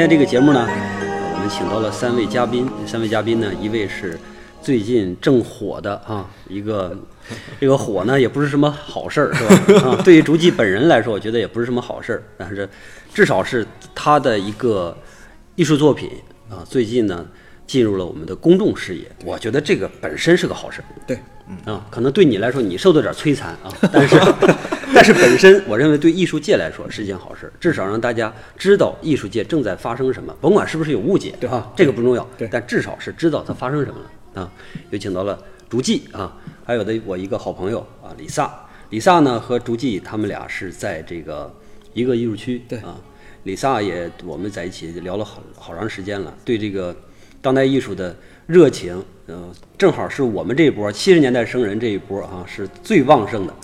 天这个节目呢，我们请到了三位嘉宾。三位嘉宾呢，一位是最近正火的啊，一个这个火呢也不是什么好事儿，是吧？啊，对于竹记本人来说，我觉得也不是什么好事儿，但是至少是他的一个艺术作品啊，最近呢进入了我们的公众视野，我觉得这个本身是个好事儿。对，啊，可能对你来说你受到点摧残啊，但是 但是本身我认为对艺术界来说是一件好事，至少让大家知道艺术界正在发生什么，甭管是不是有误解，对啊，这个不重要，对但至少是知道它发生什么了啊。有请到了竹记啊，还有的我一个好朋友啊，李萨，李萨呢和竹记他们俩是在这个一个艺术区，对啊，李萨也我们在一起聊了好好长时间了，对这个当代艺术的热情，呃，正好是我们这一波七十年代生人这一波啊是最旺盛的，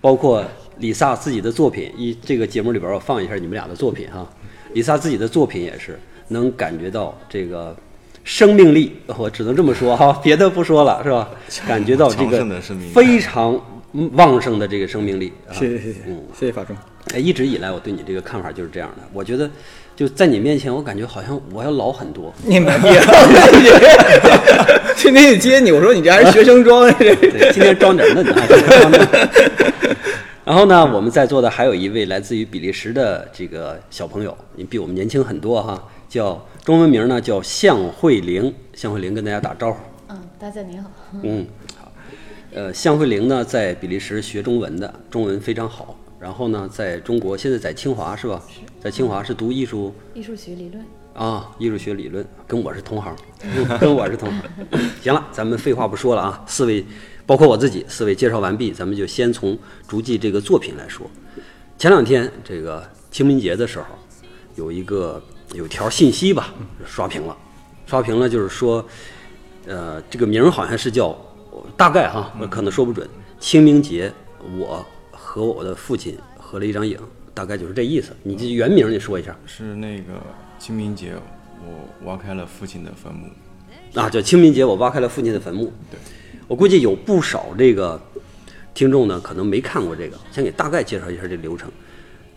包括李萨自己的作品，一这个节目里边我放一下你们俩的作品哈，李萨自己的作品也是能感觉到这个生命力，我只能这么说哈，别的不说了是吧？感觉到这个非常旺盛的这个生命力啊，谢谢谢谢嗯谢谢法中。哎，一直以来我对你这个看法就是这样的。我觉得就在你面前，我感觉好像我要老很多。你们别，今 天接你，我说你这还是学生装，今天装点嫩啊，今天装嫩。然后呢，我们在座的还有一位来自于比利时的这个小朋友，你比我们年轻很多哈，叫中文名呢叫向慧玲。向慧玲跟大家打招呼。嗯，大家您好。嗯，好。呃，向慧玲呢在比利时学中文的，中文非常好。然后呢，在中国现在在清华是吧？在清华是读艺术艺术学理论，啊，艺术学理论跟我是同行，跟我是同行。行了，咱们废话不说了啊，四位，包括我自己，四位介绍完毕，咱们就先从竹记这个作品来说。前两天这个清明节的时候，有一个有条信息吧，刷屏了，刷屏了就是说，呃，这个名儿好像是叫，大概哈，我可能说不准。清明节，我和我的父亲合了一张影，大概就是这意思。你这原名你说一下。是那个清明节，我挖开了父亲的坟墓。啊，叫清明节，我挖开了父亲的坟墓。对，我估计有不少这个听众呢，可能没看过这个，先给大概介绍一下这流程。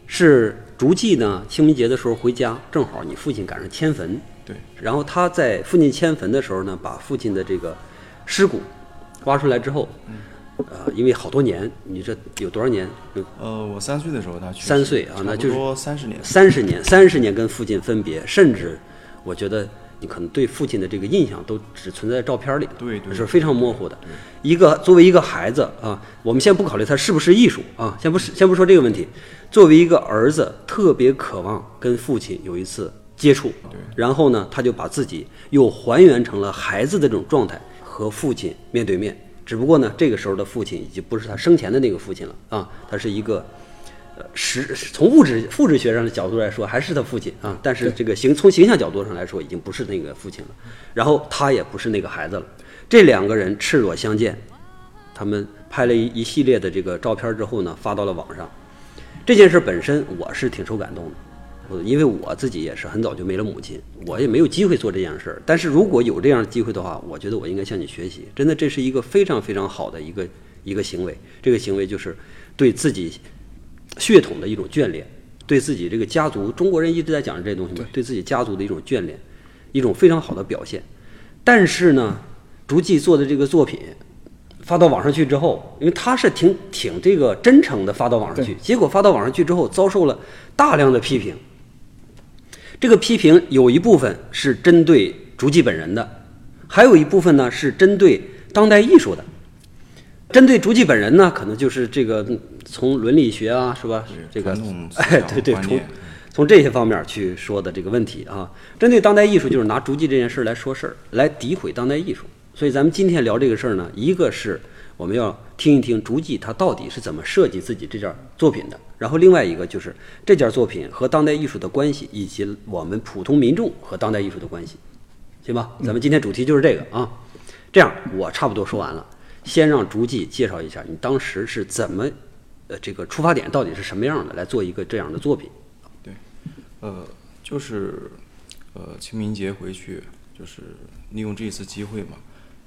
是竹记呢，清明节的时候回家，正好你父亲赶上迁坟，对，然后他在父亲迁坟的时候呢，把父亲的这个尸骨挖出来之后，呃，因为好多年，你这有多少年？嗯呃，我三岁的时候他去世，三岁啊那就是说三十年。三十年，三十年跟父亲分别，甚至我觉得你可能对父亲的这个印象都只存在照片里，对对是非常模糊的。一个作为一个孩子啊，我们先不考虑他是不是艺术啊，先不是先不说这个问题。作为一个儿子，特别渴望跟父亲有一次接触，对然后呢，他就把自己又还原成了孩子的这种状态，和父亲面对面。只不过呢，这个时候的父亲已经不是他生前的那个父亲了啊，他是一个呃，实从物质物质学上的角度来说，还是他父亲啊，但是这个形从形象角度上来说，已经不是那个父亲了。然后他也不是那个孩子了。这两个人赤裸相见，他们拍了一一系列的这个照片之后呢，发到了网上。这件事本身我是挺受感动的，呃因为我自己也是很早就没了母亲，我也没有机会做这件事儿。但是如果有这样的机会的话，我觉得我应该向你学习。真的，这是一个非常非常好的一个一个行为。这个行为就是对自己血统的一种眷恋，对自己这个家族，中国人一直在讲这东西嘛，对自己家族的一种眷恋，一种非常好的表现。但是呢，竹记做的这个作品发到网上去之后，因为他是挺挺这个真诚的发到网上去，结果发到网上去之后，遭受了大量的批评。这个批评有一部分是针对竹记本人的，还有一部分呢是针对当代艺术的。针对竹记本人呢，可能就是这个嗯从伦理学啊，是吧？这个哎，对对，从从这些方面去说的这个问题啊。针对当代艺术，就是拿竹记这件事儿来说事儿，来诋毁当代艺术。所以咱们今天聊这个事儿呢，一个是我们要听一听竹记他到底是怎么设计自己这件作品的，然后另外一个就是这件作品和当代艺术的关系，以及我们普通民众和当代艺术的关系，行吧？咱们今天主题就是这个啊。这样，我差不多说完了，先让竹记介绍一下你当时是怎么，呃，这个出发点到底是什么样的，来做一个这样的作品。对呃，就是呃清明节回去，就是利用这次机会嘛，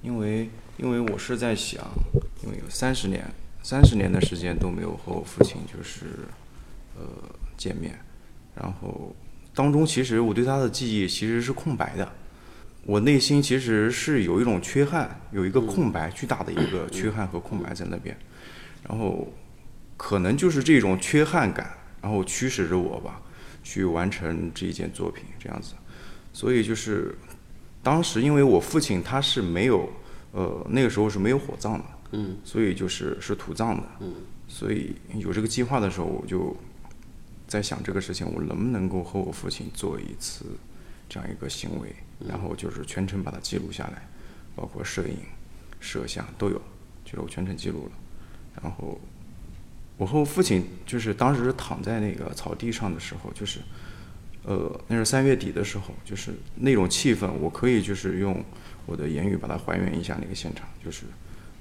因为因为我是在想，因为有三十年三十年的时间都没有和我父亲就是呃见面，然后当中，其实我对他的记忆其实是空白的，我内心其实是有一种缺憾，有一个空白，巨大的一个缺憾和空白在那边，然后可能就是这种缺憾感，然后驱使着我吧，去完成这一件作品这样子，所以就是当时因为我父亲他是没有，呃，那个时候是没有火葬的，嗯，所以就是是土葬的，嗯，所以有这个计划的时候，我就在想这个事情，我能不能够和我父亲做一次这样一个行为，然后就是全程把它记录下来，包括摄影、摄像都有，就是我全程记录了。然后我和我父亲就是当时躺在那个草地上的时候，就是呃，那是三月底的时候，就是那种气氛，我可以就是用我的言语把它还原一下那个现场，就是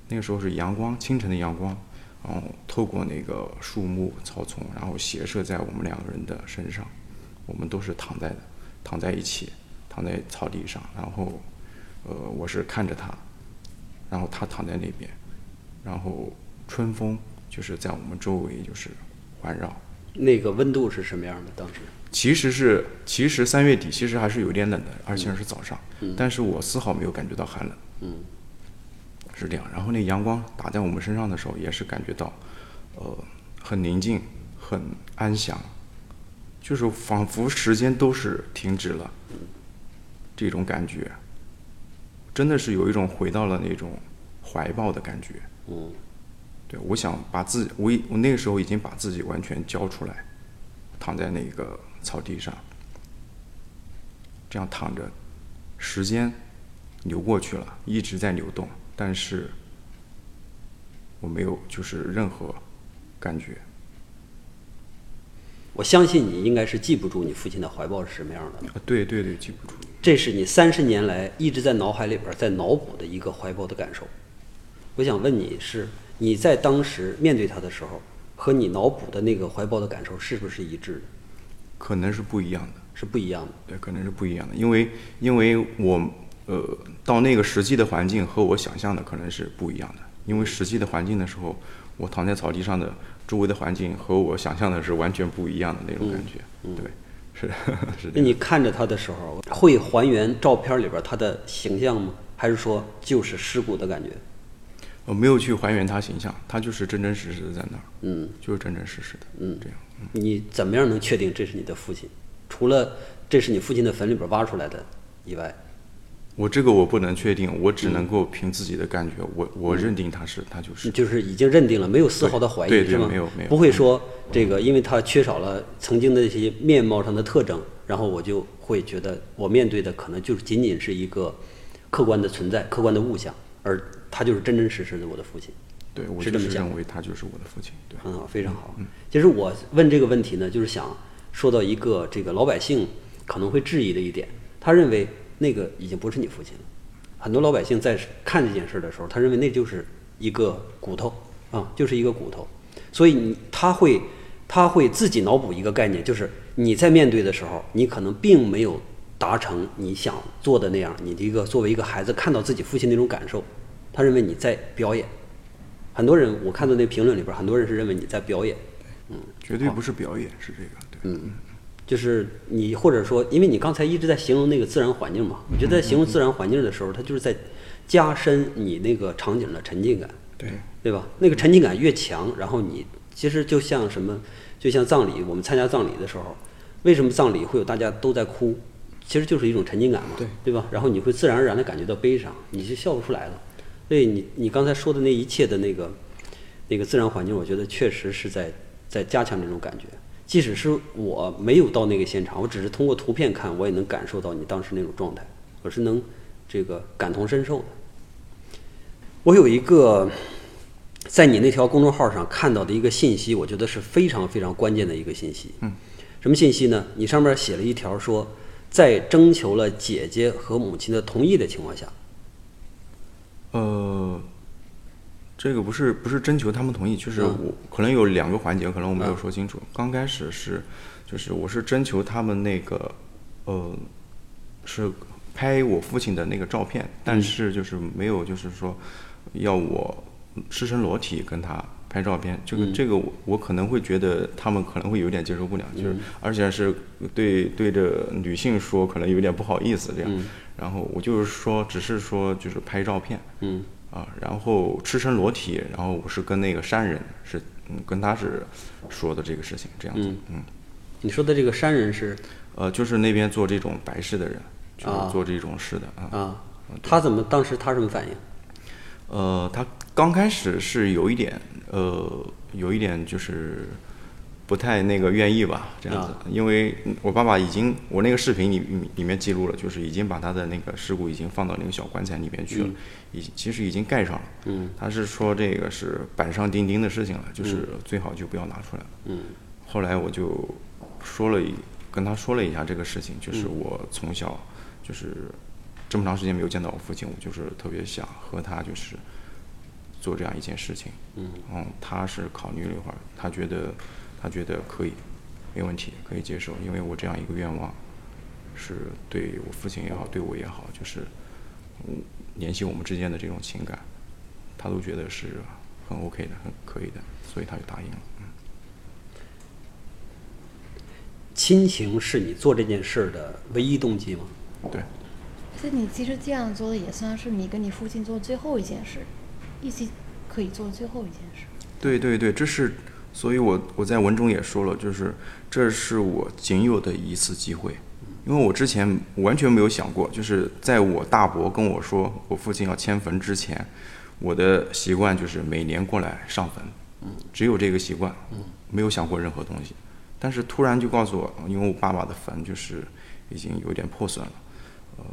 那个时候是阳光，清晨的阳光，然后透过那个树木、草丛，然后斜射在我们两个人的身上，我们都是躺在的，躺在一起，躺在草地上，然后呃，我是看着他，然后他躺在那边，然后春风就是在我们周围就是环绕。那个温度是什么样的？当时其实是，其实三月底其实还是有点冷的，而且是早上，但是我丝毫没有感觉到寒冷，嗯，是这样。然后那阳光打在我们身上的时候，也是感觉到，呃，很宁静，很安详，就是仿佛时间都是停止了，这种感觉，真的是有一种回到了那种怀抱的感觉。嗯，对，我想把自己，我我那个时候已经把自己完全交出来，躺在那个草地上，这样躺着，时间流过去了，一直在流动，但是我没有就是任何感觉。我相信你应该是记不住你父亲的怀抱是什么样的。啊，对对对，记不住。这是你三十年来一直在脑海里边在脑补的一个怀抱的感受。我想问你是你在当时面对他的时候，和你脑补的那个怀抱的感受是不是一致的？可能是不一样的，是不一样的。对，可能是不一样的，因为因为我呃到那个实际的环境和我想象的可能是不一样的，因为实际的环境的时候，我躺在草地上的周围的环境和我想象的是完全不一样的那种感觉，对，是 是。那你看着他的时候，会还原照片里边他的形象吗？还是说就是尸骨的感觉？我没有去还原他形象，他就是真真实实的在那儿，嗯就是真真实实的，嗯这样。你怎么样能确定这是你的父亲？除了这是你父亲的坟里边挖出来的以外，我这个我不能确定，我只能够凭自己的感觉，我我认定他是，他就是。就是已经认定了，没有丝毫的怀疑，对对是吗？没有没有不会说这个，因为他缺少了曾经的一些面貌上的特征，然后我就会觉得我面对的可能就是仅仅是一个客观的存在、客观的物象，而他就是真真实实的我的父亲。对，我是是这么想认为他就是我的父亲。对，很好，非常好。其实我问这个问题呢，就是想说到一个这个老百姓可能会质疑的一点，他认为那个已经不是你父亲了。很多老百姓在看这件事的时候，他认为那就是一个骨头啊，就是一个骨头，所以你他会他会自己脑补一个概念，就是你在面对的时候，你可能并没有达成你想做的那样，你的一个作为一个孩子看到自己父亲那种感受，他认为你在表演。很多人我看到那评论里边，很多人是认为你在表演。嗯绝对不是表演，是这个。对，嗯，就是你或者说，因为你刚才一直在形容那个自然环境嘛，我觉得在形容自然环境的时候，它就是在加深你那个场景的沉浸感，对，对吧？那个沉浸感越强，然后你其实就像什么，就像葬礼，我们参加葬礼的时候，为什么葬礼会有大家都在哭？其实就是一种沉浸感嘛，对对吧？然后你会自然而然的感觉到悲伤，你就笑不出来了。所以你你刚才说的那一切的那个那个自然环境，我觉得确实是在在加强这种感觉。即使是我没有到那个现场，我只是通过图片看，我也能感受到你当时那种状态，我是能这个感同身受的。我有一个在你那条公众号上看到的一个信息，我觉得是非常非常关键的一个信息。嗯，什么信息呢？你上面写了一条说，在征求了姐姐和母亲的同意的情况下，呃，这个不是不是征求他们同意，就是嗯。我可能有两个环节，可能我没有说清楚。刚开始是，就是我是征求他们那个，呃，是拍我父亲的那个照片，但是就是没有就是说要我赤身裸体跟他拍照片，这个、这个我我可能会觉得他们可能会有点接受不了，就是而且是对对着女性说，可能有点不好意思这样。然后我就是说，只是说就是拍照片，嗯。啊，然后赤身裸体，然后我是跟那个山人是嗯跟他是说的这个事情这样子，嗯你说的这个山人是？呃就是那边做这种白事的人，就啊。是做这种事的啊。啊，他怎么当时他什么反应？呃，他刚开始是有一点，呃，有一点就是不太那个愿意吧，这样子，啊因为我爸爸已经，我那个视频里里里面记录了，就是已经把他的那个尸骨已经放到那个小棺材里面去了，已经其实已经盖上了。嗯，他是说这个是板上钉钉的事情了，就是最好就不要拿出来。了。嗯，后来我就说了一跟他说了一下这个事情，就是我从小就是这么长时间没有见到我父亲，我就是特别想和他就是做这样一件事情。嗯，他是考虑了一会儿，他觉得他觉得可以，没问题，可以接受，因为我这样一个愿望是对我父亲也好，对我也好，就是嗯联系我们之间的这种情感，他都觉得是很 OK 的，很可以的，所以他就答应了。嗯亲情是你做这件事儿的唯一动机吗？对。所以你其实这样做的也算是你跟你父亲做最后一件事，一起可以做最后一件事。对对对，这是，所以我我在文中也说了，就是这是我仅有的一次机会，因为我之前完全没有想过，就是在我大伯跟我说我父亲要迁坟之前，我的习惯就是每年过来上坟，只有这个习惯，没有想过任何东西。但是突然就告诉我，因为我爸爸的坟就是已经有点破损了，呃，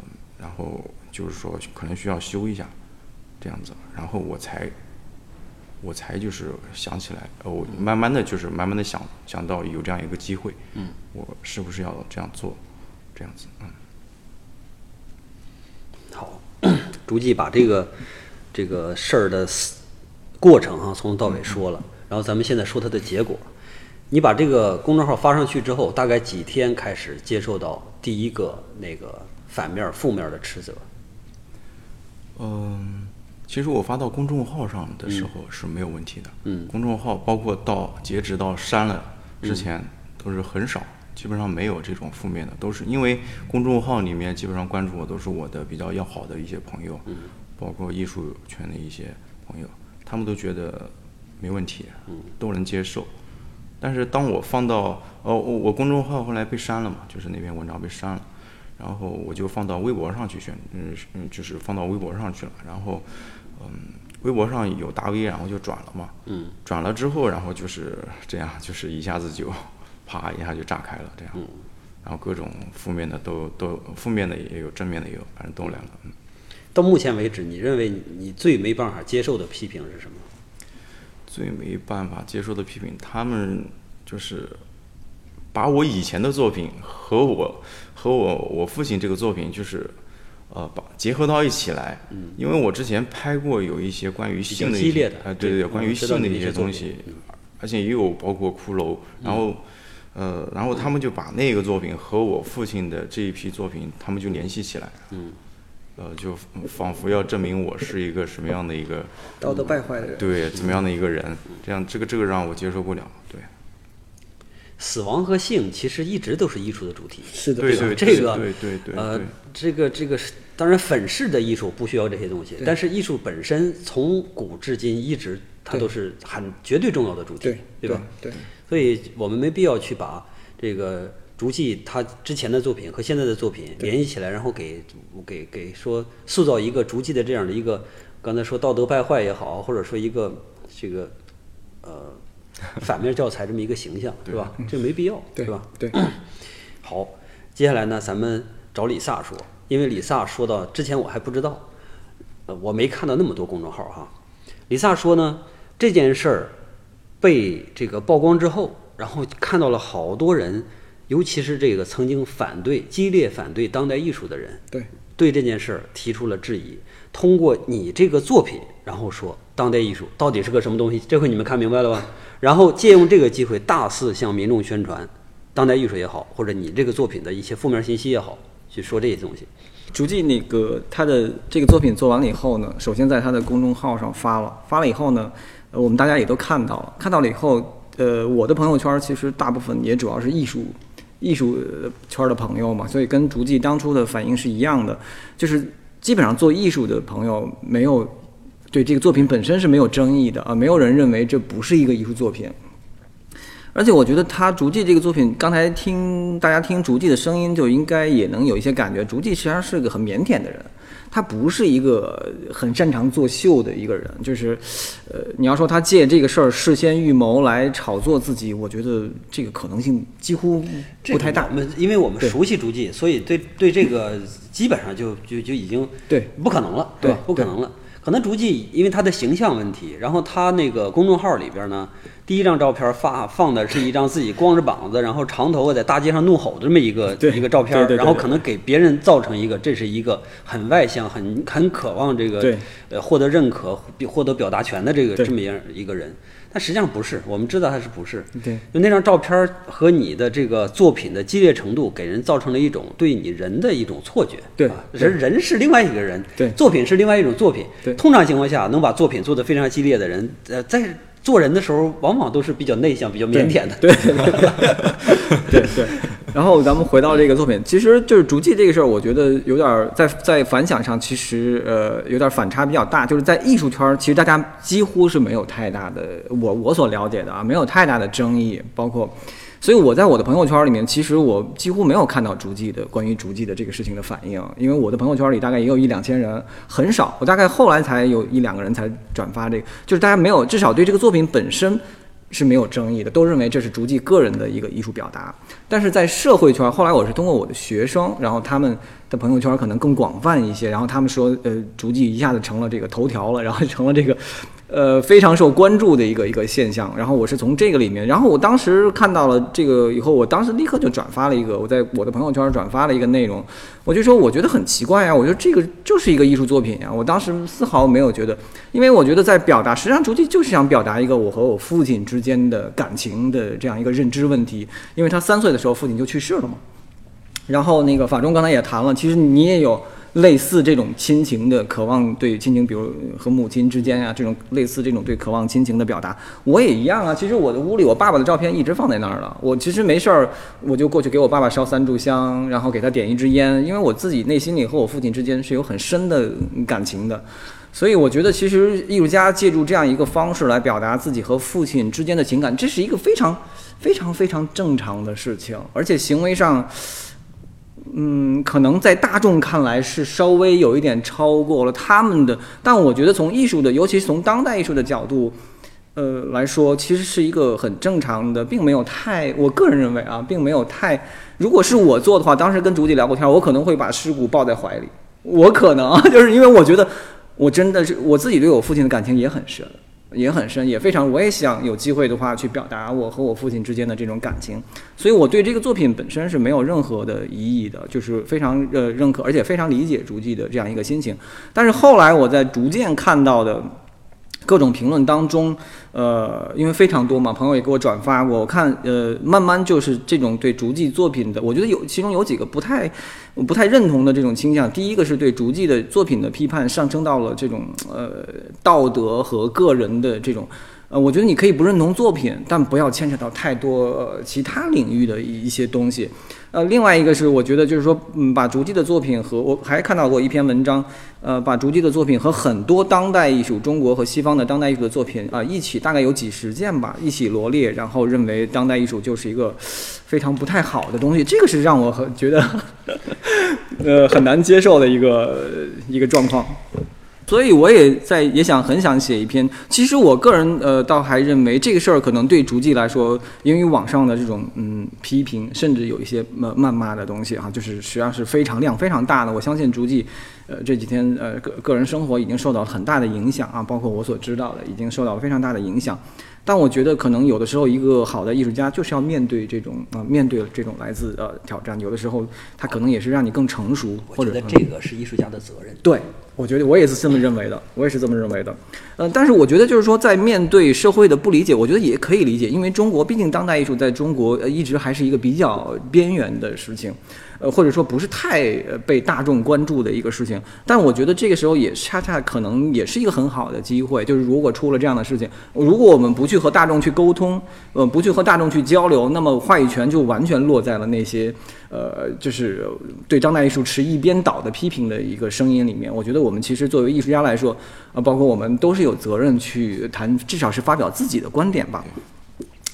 然后就是说可能需要修一下，这样子，然后我才我才就是想起来，呃，我慢慢的就是慢慢的想想到有这样一个机会，嗯，我是不是要这样做，这样子，嗯，好，逐季把这个 这个事儿的过程哈、从头到尾说了，然后咱们现在说它的结果。你把这个公众号发上去之后，大概几天开始接受到第一个那个反面负面的斥责？嗯，其实我发到公众号上的时候是没有问题的。嗯公众号包括到截止到删了之前都是很少，基本上没有这种负面的，都是因为公众号里面基本上关注我都是我的比较要好的一些朋友，包括艺术圈的一些朋友，他们都觉得没问题，都能接受。但是当我放到哦，我我公众号后来被删了嘛，就是那篇文章被删了，然后我就放到微博上去宣，嗯嗯，就是放到微博上去了，然后嗯，微博上有大 V，然后就转了嘛，嗯，转了之后，然后就是这样，就是一下子就啪一下就炸开了，这样，然后各种负面的都都负面的也有，正面的也有，反正都来了，嗯。到目前为止，你认为你你最没办法接受的批评是什么？最没办法接受的批评，他们就是把我以前的作品和我和我我父亲这个作品，就是呃把结合到一起来。嗯，因为我之前拍过有一些关于性的一些哎，对对，对关于性的一些东西，而且也有包括骷髅，然后。呃，然后他们就把那个作品和我父亲的这一批作品，他们就联系起来，嗯，呃，就仿佛要证明我是一个什么样的一个道德败坏的人。对，怎么样的一个人？这样，这个这个让我接受不了。对，死亡和性其实一直都是艺术的主题。是的，对是的对这个对对对呃，这个这个是当然粉饰的艺术不需要这些东西，但是艺术本身从古至今一直它都是很绝对重要的主题，对吧？？对，所以我们没必要去把这个竹记他之前的作品和现在的作品联系起来，然后给给给说塑造一个竹记的这样的一个，刚才说道德败坏也好，或者说一个这个呃 反面教材这么一个形象，是吧？这没必要，对是吧？对，好，接下来呢，咱们找李萨说，因为李萨说到之前我还不知道，呃，我没看到那么多公众号哈。李萨说呢，这件事儿被这个曝光之后，然后看到了好多人，尤其是这个曾经反对、激烈反对当代艺术的人，对，对这件事儿提出了质疑。通过你这个作品，然后说当代艺术到底是个什么东西，这回你们看明白了吧？然后借用这个机会，大肆向民众宣传当代艺术也好，或者你这个作品的一些负面信息也好，去说这些东西。逐季那个他的这个作品做完了以后呢，首先在他的公众号上发了，发了以后呢，我们大家也都看到了，看到了以后，呃，我的朋友圈其实大部分也主要是艺术艺术圈的朋友嘛，所以跟竹记当初的反应是一样的，就是基本上做艺术的朋友没有对这个作品本身是没有争议的啊，没有人认为这不是一个艺术作品。而且我觉得他竹记这个作品，刚才听大家听竹记的声音，就应该也能有一些感觉。竹记实际上是个很腼腆的人，他不是一个很擅长作秀的一个人。就是，呃，你要说他借这个事儿事先预谋来炒作自己，我觉得这个可能性几乎不太大。我们因为我们熟悉竹记，所以对对这个基本上就就就已经对不可能了，对不可能了。可能竹记因为他的形象问题，然后他那个公众号里边呢。第一张照片发放的是一张自己光着膀子，然后长头发在大街上怒吼的这么一个一个照片，然后可能给别人造成一个这是一个很外向、很很渴望这个呃获得认可、获得表达权的这个这么样一个人，但实际上不是，我们知道他是不是？对，就那张照片和你的这个作品的激烈程度，给人造成了一种对你人的一种错觉。对，人人是另外一个人，对，作品是另外一种作品。对，通常情况下能把作品做得非常激烈的人，呃，在。做人的时候，往往都是比较内向、比较腼腆的。对，对对。然后咱们回到这个作品，其实就是竹记这个事儿，我觉得有点在在反响上，其实呃有点反差比较大。就是在艺术圈，其实大家几乎是没有太大的，我我所了解的啊，没有太大的争议，包括。所以我在我的朋友圈里面，其实我几乎没有看到竹记的关于竹记的这个事情的反应，因为我的朋友圈里大概也有一两千人，很少。我大概后来才有一两个人才转发这个，就是大家没有，至少对这个作品本身是没有争议的，都认为这是竹记个人的一个艺术表达。但是在社会圈，后来我是通过我的学生，然后他们的朋友圈可能更广泛一些，然后他们说，呃，竹记一下子成了这个头条了，然后成了这个。呃，非常受关注的一个一个现象。然后我是从这个里面，然后我当时看到了这个以后，我当时立刻就转发了一个，我在我的朋友圈转发了一个内容，我就说我觉得很奇怪啊，我觉得这个就是一个艺术作品呀。我当时丝毫没有觉得，因为我觉得在表达，实际上竹记就是想表达一个我和我父亲之间的感情的这样一个认知问题。因为他三岁的时候父亲就去世了嘛。然后那个法中刚才也谈了，其实你也有。类似这种亲情的渴望，对亲情，比如和母亲之间呀，这种类似这种对渴望亲情的表达，我也一样啊。其实我的屋里，我爸爸的照片一直放在那儿了。我其实没事儿，我就过去给我爸爸烧三炷香，然后给他点一支烟，因为我自己内心里和我父亲之间是有很深的感情的。所以我觉得，其实艺术家借助这样一个方式来表达自己和父亲之间的情感，这是一个非常、非常、非常正常的事情，而且行为上。嗯，可能在大众看来是稍微有一点超过了他们的，但我觉得从艺术的，尤其是从当代艺术的角度，呃来说，其实是一个很正常的，并没有太，我个人认为啊，并没有太，如果是我做的话，当时跟竹姐聊过天，我可能会把尸骨抱在怀里，我可能 就是因为我觉得，我真的是我自己对我父亲的感情也很深。也很深，也非常，我也想有机会的话去表达我和我父亲之间的这种感情，所以我对这个作品本身是没有任何的疑义的，就是非常呃认可，而且非常理解竹记的这样一个心情。但是后来我在逐渐看到的。各种评论当中，呃，因为非常多嘛，朋友也给我转发过，我看，呃，慢慢就是这种对竹记作品的，我觉得有其中有几个不太，不太认同的这种倾向。第一个是对竹记的作品的批判上升到了这种呃道德和个人的这种。呃，我觉得你可以不认同作品，但不要牵扯到太多其他领域的一一些东西。呃，另外一个是，我觉得就是说，嗯，把竹记的作品和我还看到过一篇文章，呃，把竹记的作品和很多当代艺术，中国和西方的当代艺术的作品啊，一起大概有几十件吧，一起罗列，然后认为当代艺术就是一个非常不太好的东西，这个是让我很觉得，呃，很难接受的一个一个状况。所以我也在也想很想写一篇。其实我个人呃倒还认为这个事儿可能对竹记来说，因为网上的这种嗯批评，甚至有一些谩谩骂的东西啊，就是实际上是非常量非常大的。我相信竹记呃这几天呃个个人生活已经受到了很大的影响啊，包括我所知道的已经受到了非常大的影响。但我觉得可能有的时候一个好的艺术家就是要面对这种啊面对这种来自呃挑战，有的时候他可能也是让你更成熟。或者这个是艺术家的责任。对。我觉得我也是这么认为的，我也是这么认为的，嗯，但是我觉得就是说，在面对社会的不理解，我觉得也可以理解，因为中国毕竟当代艺术在中国呃一直还是一个比较边缘的事情，呃，或者说不是太被大众关注的一个事情。但我觉得这个时候也恰恰可能也是一个很好的机会，就是如果出了这样的事情，如果我们不去和大众去沟通，呃，不去和大众去交流，那么话语权就完全落在了那些呃，就是对当代艺术持一边倒的批评的一个声音里面。我觉得我们其实作为艺术家来说，啊，包括我们都是有责任去谈，至少是发表自己的观点吧。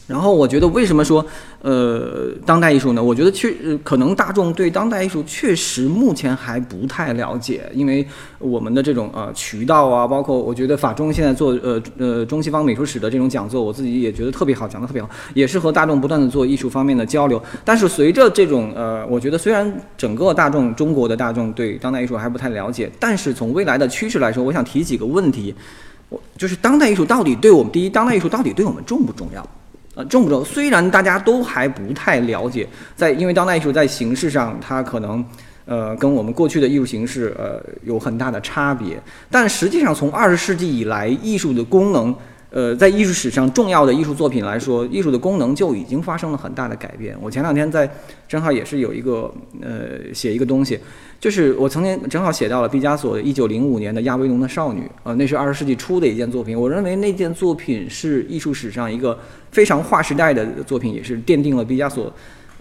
然后我觉得，为什么说，呃，当代艺术呢？我觉得确，可能大众对当代艺术确实目前还不太了解，因为我们的这种呃渠道啊，包括我觉得法中现在做呃呃中西方美术史的这种讲座，我自己也觉得特别好，讲的特别好，也是和大众不断的做艺术方面的交流。但是随着这种呃，我觉得虽然整个大众中国的大众对当代艺术还不太了解，但是从未来的趋势来说，我想提几个问题，我就是当代艺术到底对我们第一，当代艺术到底对我们重不重要？呃，重不重？虽然大家都还不太了解，在因为当代艺术在形式上，它可能呃跟我们过去的艺术形式呃有很大的差别，但实际上从二十世纪以来，艺术的功能，呃，在艺术史上重要的艺术作品来说，艺术的功能就已经发生了很大的改变。我前两天在正好也是有一个呃写一个东西。就是我曾经正好写到了毕加索的1905年的《亚维农的少女》，呃，那是二十世纪初的一件作品。我认为那件作品是艺术史上一个非常划时代的作品，也是奠定了毕加索，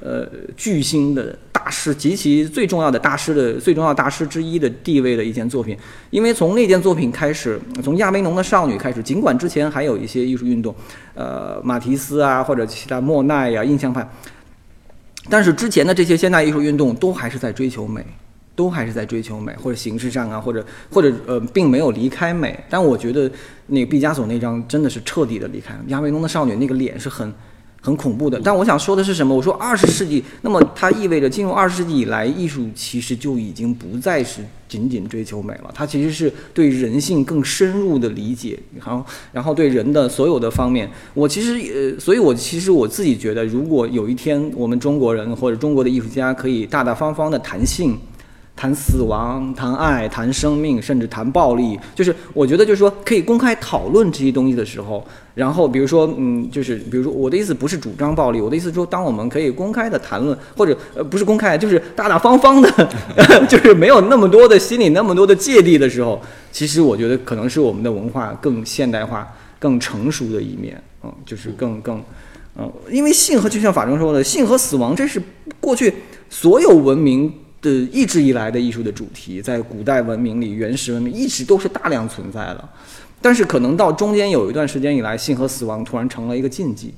呃，巨星的大师及其最重要的大师的最重要大师之一的地位的一件作品。因为从那件作品开始，从亚维农的少女开始，尽管之前还有一些艺术运动，呃，马提斯啊或者其他莫奈呀、印象派，但是之前的这些现代艺术运动都还是在追求美。都还是在追求美，或者形式上啊，或者或者呃，并没有离开美。但我觉得那个毕加索那张真的是彻底的离开了。亚维农的少女那个脸是很很恐怖的。但我想说的是什么？我说二十世纪，那么它意味着进入二十世纪以来，艺术其实就已经不再是仅仅追求美了，它其实是对人性更深入的理解，然后然后对人的所有的方面。我其实呃，所以我其实我自己觉得，如果有一天我们中国人或者中国的艺术家可以大大方方的谈性。谈死亡，谈爱，谈生命，甚至谈暴力，就是我觉得，就是说可以公开讨论这些东西的时候，然后比如说，嗯，就是比如说，我的意思不是主张暴力，我的意思说，当我们可以公开的谈论，或者呃不是公开，就是大大方方的，就是没有那么多的心里那么多的芥蒂的时候，其实我觉得可能是我们的文化更现代化、更成熟的一面，嗯，就是更更，嗯，因为性和就像法中说的，性和死亡，这是过去所有文明。的一直以来的艺术的主题，在古代文明里，原始文明一直都是大量存在的，但是可能到中间有一段时间以来，性和死亡突然成了一个禁忌，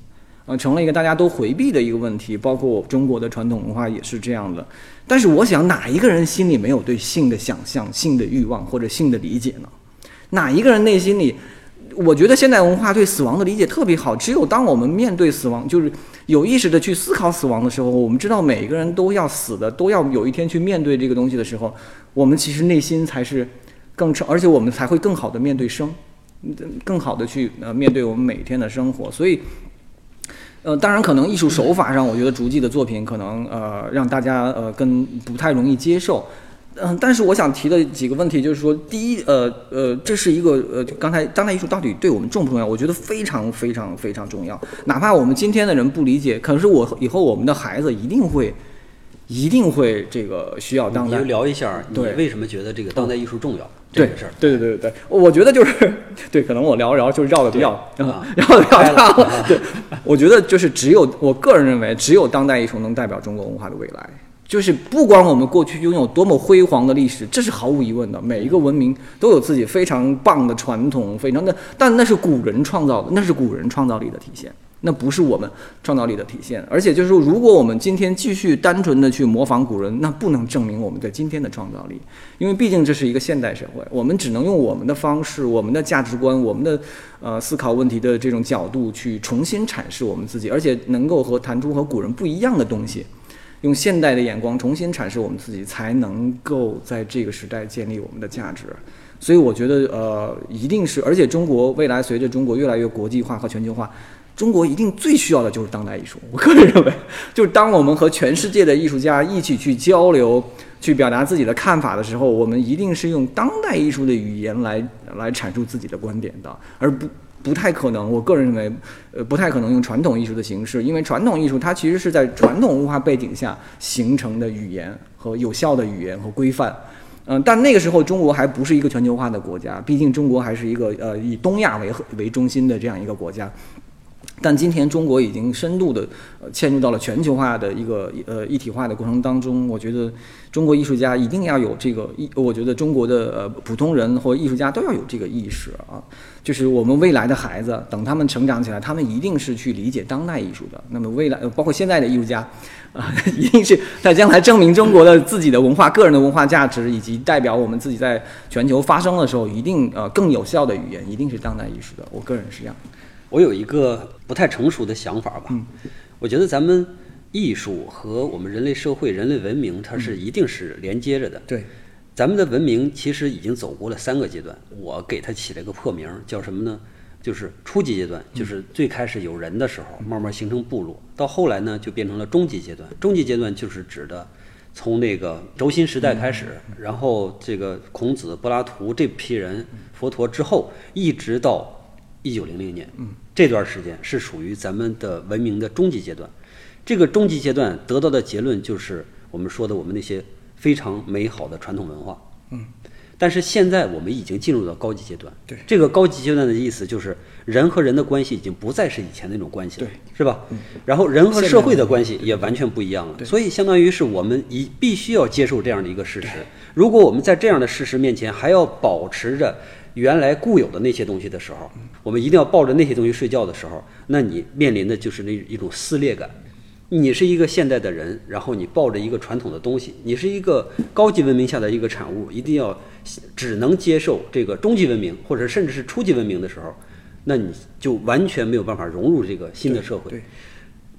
啊，成了一个大家都回避的一个问题。包括中国的传统文化也是这样的。但是我想，哪一个人心里没有对性的想象、性的欲望或者性的理解呢？哪一个人内心里？我觉得现代文化对死亡的理解特别好。只有当我们面对死亡，就是有意识的去思考死亡的时候，我们知道每个人都要死的，都要有一天去面对这个东西的时候，我们其实内心才是更成，而且我们才会更好的面对生，更好的去呃面对我们每天的生活。所以，呃，当然可能艺术手法上，我觉得竹记的作品可能呃让大家呃更不太容易接受。嗯，但是我想提的几个问题就是说，第一，呃呃，这是一个呃，刚才当代艺术到底对我们重不重要？我觉得非常非常非常重要。哪怕我们今天的人不理解，可是我以后我们的孩子一定会，一定会这个需要当代。你就聊一下，你为什么觉得这个当代艺术重要？这个事儿。对对对对对，我觉得就是对，可能我聊聊就绕的比较绕的比较大了。对，我觉得就是只有我个人认为，只有当代艺术能代表中国文化的未来。就是不管我们过去拥有多么辉煌的历史，这是毫无疑问的。每一个文明都有自己非常棒的传统，非常的，但那是古人创造的，那是古人创造力的体现，那不是我们创造力的体现。而且就是说，如果我们今天继续单纯的去模仿古人，那不能证明我们在今天的创造力，因为毕竟这是一个现代社会，我们只能用我们的方式、我们的价值观、我们的呃思考问题的这种角度去重新阐释我们自己，而且能够和弹出和古人不一样的东西。用现代的眼光重新阐释我们自己，才能够在这个时代建立我们的价值。所以我觉得，呃，一定是，而且中国未来随着中国越来越国际化和全球化，中国一定最需要的就是当代艺术。我个人认为，就是当我们和全世界的艺术家一起去交流、去表达自己的看法的时候，我们一定是用当代艺术的语言来来阐述自己的观点的，而不不太可能，我个人认为，呃，不太可能用传统艺术的形式，因为传统艺术它其实是在传统文化背景下形成的语言和有效的语言和规范。嗯，但那个时候中国还不是一个全球化的国家，毕竟中国还是一个呃以东亚为核为中心的这样一个国家。但今天中国已经深度的呃嵌入到了全球化的一个呃一体化的过程当中，我觉得中国艺术家一定要有这个意，我觉得中国的呃普通人或艺术家都要有这个意识啊，就是我们未来的孩子等他们成长起来，他们一定是去理解当代艺术的。那么未来包括现在的艺术家啊，一定是在将来证明中国的自己的文化、个人的文化价值，以及代表我们自己在全球发声的时候，一定呃更有效的语言，一定是当代艺术的。我个人是这样。我有一个不太成熟的想法吧，我觉得咱们艺术和我们人类社会、人类文明，它是一定是连接着的。对，咱们的文明其实已经走过了三个阶段，我给它起了个破名，叫什么呢？就是初级阶段，就是最开始有人的时候，慢慢形成部落，到后来呢，就变成了中级阶段。中级阶段就是指的从那个轴心时代开始，然后这个孔子、柏拉图这批人，佛陀之后，一直到一九零零年，这段时间是属于咱们的文明的终极阶段。这个终极阶段得到的结论就是我们说的我们那些非常美好的传统文化。嗯，但是现在我们已经进入到高级阶段。对这个高级阶段的意思就是人和人的关系已经不再是以前那种关系了，对是吧？然后人和社会的关系也完全不一样了。所以相当于是我们一必须要接受这样的一个事实。如果我们在这样的事实面前还要保持着原来固有的那些东西的时候，我们一定要抱着那些东西睡觉的时候，那你面临的就是那一种撕裂感。你是一个现代的人，然后你抱着一个传统的东西，你是一个高级文明下的一个产物，一定要只能接受这个中级文明或者甚至是初级文明的时候，那你就完全没有办法融入这个新的社会。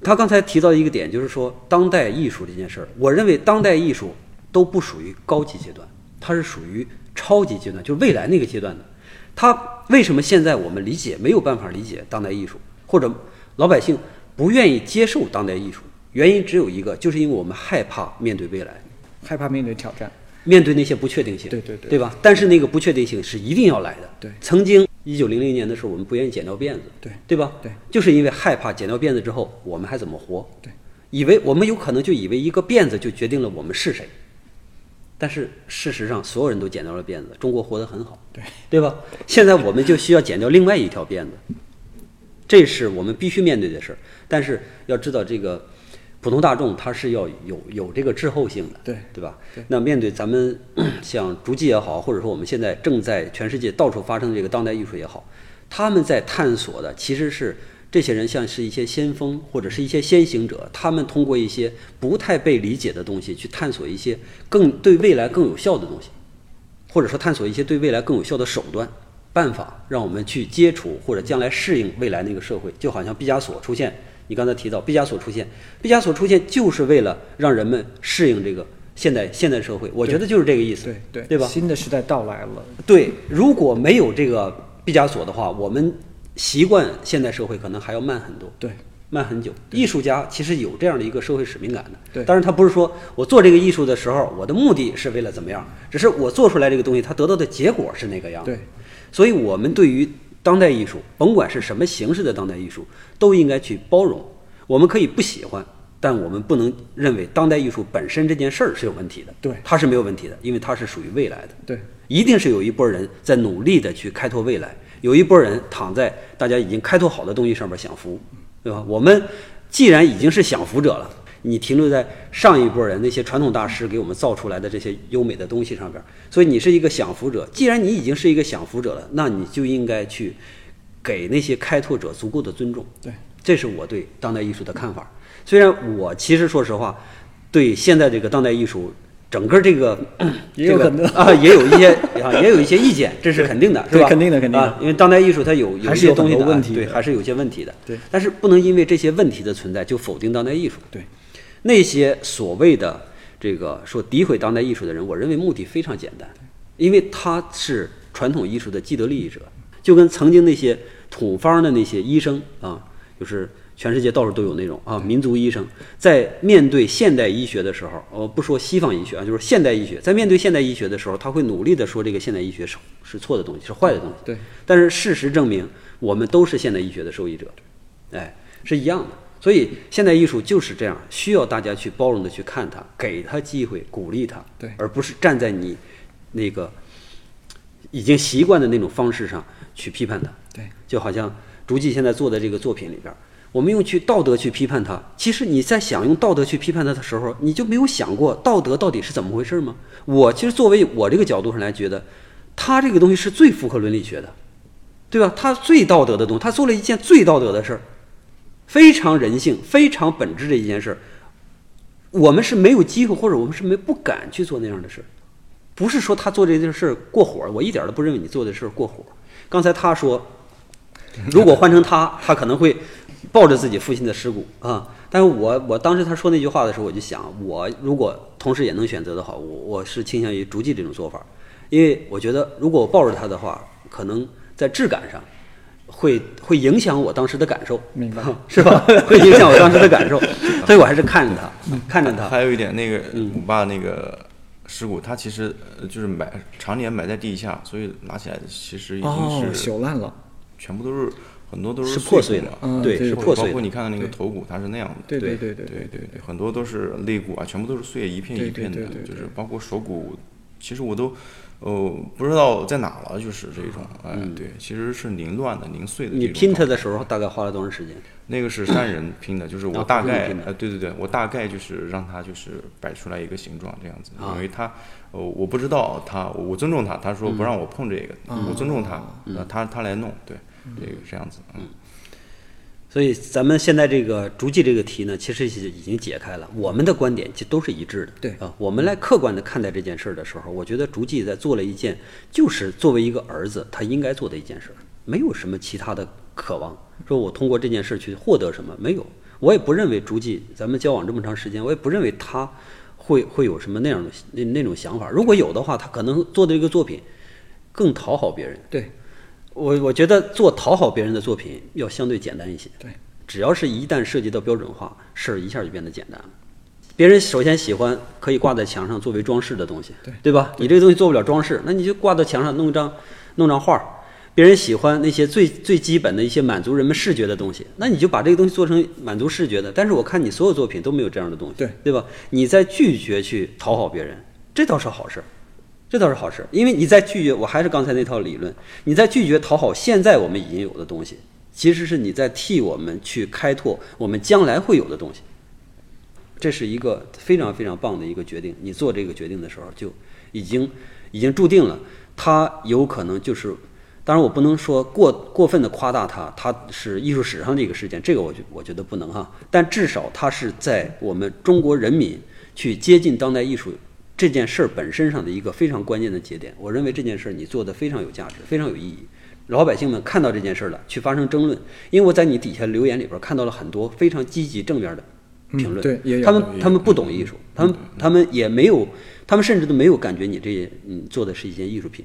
他刚才提到一个点，就是说当代艺术这件事儿，我认为当代艺术都不属于高级阶段，它是属于超级阶段，就是未来那个阶段的。它为什么现在我们理解没有办法理解当代艺术，或者老百姓不愿意接受当代艺术？原因只有一个，就是因为我们害怕面对未来，害怕面对挑战。面对那些不确定性，对对对对吧？但是那个不确定性是一定要来的。对曾经一九零零年的时候，我们不愿意剪掉辫子，对对吧？对，就是因为害怕剪掉辫子之后，我们还怎么活？对，以为我们有可能就以为一个辫子就决定了我们是谁，但是事实上，所有人都剪掉了辫子，中国活得很好，对对吧？现在我们就需要剪掉另外一条辫子，这是我们必须面对的事儿。但是要知道，这个普通大众他是要有有这个滞后性的，对对吧？对那面对咱们 像竹记也好，或者说我们现在正在全世界到处发生的这个当代艺术也好，他们在探索的其实是这些人像是一些先锋或者是一些先行者，他们通过一些不太被理解的东西去探索一些更对未来更有效的东西，或者说探索一些对未来更有效的手段。办法让我们去接触或者将来适应未来那个社会，就好像毕加索出现。你刚才提到毕加索出现，毕加索出现就是为了让人们适应这个现代现代社会。我觉得就是这个意思，对对对吧？新的时代到来了，对，如果没有这个毕加索的话，我们习惯现代社会可能还要慢很多，对慢很久。艺术家其实有这样的一个社会使命感的，对当然他不是说我做这个艺术的时候，我的目的是为了怎么样，只是我做出来这个东西，它得到的结果是那个样子。对，所以我们对于当代艺术，甭管是什么形式的当代艺术，都应该去包容。我们可以不喜欢，但我们不能认为当代艺术本身这件事儿是有问题的。对它是没有问题的，因为它是属于未来的。对一定是有一波人在努力的去开拓未来，有一波人躺在大家已经开拓好的东西上面享福，对吧？我们既然已经是享福者了，你停留在上一波人那些传统大师给我们造出来的这些优美的东西上边，所以你是一个享福者。既然你已经是一个享福者了，那你就应该去给那些开拓者足够的尊重。对，这是我对当代艺术的看法。虽然我其实说实话，对现在这个当代艺术整个这个这个也有啊，也有一些啊，也有一些意见，这是肯定的，是对吧？肯定的肯定的啊，因为当代艺术它有有些东西的问题的还是有些问题的。对，但是不能因为这些问题的存在就否定当代艺术。对，那些所谓的这个说诋毁当代艺术的人，我认为目的非常简单，因为他是传统艺术的既得利益者，就跟曾经那些土方的那些医生啊，就是全世界到处都有那种啊，民族医生在面对现代医学的时候，我不说西方医学啊，就是现代医学，在面对现代医学的时候，他会努力的说这个现代医学是是错的东西，是坏的东西。对，但是事实证明，我们都是现代医学的受益者，哎，是一样的。所以现代艺术就是这样，需要大家去包容的去看它，给他机会，鼓励他，对而不是站在你那个已经习惯的那种方式上去批判他。对，就好像竹记现在做的这个作品里边儿，我们用去道德去批判它。其实你在想用道德去批判它的时候，你就没有想过道德到底是怎么回事吗？我其实作为我这个角度上来觉得，他这个东西是最符合伦理学的，对吧？他最道德的东西，他做了一件最道德的事儿，非常人性、非常本质的一件事儿。我们是没有机会，或者我们是没不敢去做那样的事儿。不是说他做这件事儿过火，我一点都不认为你做的事儿过火。刚才他说，如果换成他，他可能会抱着自己父亲的尸骨啊。但是我我当时他说那句话的时候，我就想，我如果同时也能选择的话，我我是倾向于逐记这种做法，因为我觉得如果我抱着他的话，可能在质感上会会影响我当时的感受，明白是吧？会影响我当时的感受，所以我还是看着他，看着他。还有一点，那个嗯我爸那个尸骨，他其实呃就是埋常年埋在地下，所以拿起来其实已哦，经是朽烂了。全部都是很多都是是破碎的嗯对，是破碎的包括你。看到那个头骨，它是那样的。对对对对对对对，很多都是肋骨啊，全部都是碎一片一片的就是包括手骨，其实我都哦不知道在哪了，就是这种，哎，对，其实是凌乱的、零碎的。嗯你拼它的时候大概花了多长时间？那个是三人拼的，就是啊我大概呃，对对对，我大概就是让它就是摆出来一个形状这样子，啊。因为他呃我不知道他，我尊重他，他说不让我碰这个，嗯我尊重他，呃他他来弄，对，这个这样子，嗯，所以咱们现在这个逐记这个题呢，其实已经解开了，我们的观点其实都是一致的。对啊，我们来客观的看待这件事儿的时候，我觉得逐记在做了一件，就是作为一个儿子他应该做的一件事儿，没有什么其他的渴望，说我通过这件事去获得什么，没有。我也不认为逐记，咱们交往这么长时间，我也不认为他会会有什么那样的那那种想法。如果有的话，他可能做的这个作品更讨好别人。对我我觉得做讨好别人的作品要相对简单一些。对，只要是一旦涉及到标准化，事儿一下就变得简单了。别人首先喜欢可以挂在墙上作为装饰的东西，对对吧？你这个东西做不了装饰，那你就挂到墙上弄张弄张画儿。别人喜欢那些最最基本的一些满足人们视觉的东西，那你就把这个东西做成满足视觉的。但是我看你所有作品都没有这样的东西，对对吧？你在拒绝去讨好别人，这倒是好事儿。这倒是好事，因为你在拒绝，我还是刚才那套理论，你在拒绝讨好现在我们已经有的东西，其实是你在替我们去开拓我们将来会有的东西。这是一个非常非常棒的一个决定。你做这个决定的时候，就已经已经注定了，它有可能就是，当然我不能说过过分的夸大它，它是艺术史上的一个事件，这个我觉我觉得不能哈。但至少它是在我们中国人民去接近当代艺术这件事儿本身上的一个非常关键的节点。我认为这件事儿你做的非常有价值，非常有意义。老百姓们看到这件事儿了，去发生争论，因为我在你底下留言里边看到了很多非常积极正面的评论。嗯对他们他们不懂艺术，他们他们也没有，他们甚至都没有感觉你这嗯做的是一件艺术品。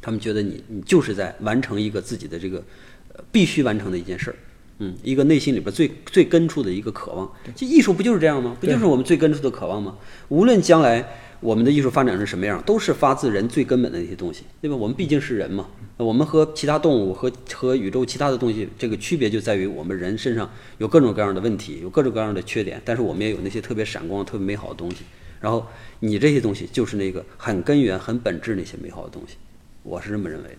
他们觉得你你就是在完成一个自己的这个呃必须完成的一件事儿，嗯，一个内心里边最最根处的一个渴望。其实艺术不就是这样吗？不就是我们最根处的渴望吗？无论将来我们的艺术发展成什么样，都是发自人最根本的那些东西，对吧？我们毕竟是人嘛，我们和其他动物和和宇宙其他的东西这个区别就在于我们人身上有各种各样的问题，有各种各样的缺点，但是我们也有那些特别闪光、特别美好的东西。然后你这些东西就是那个很根源、很本质那些美好的东西，我是这么认为的。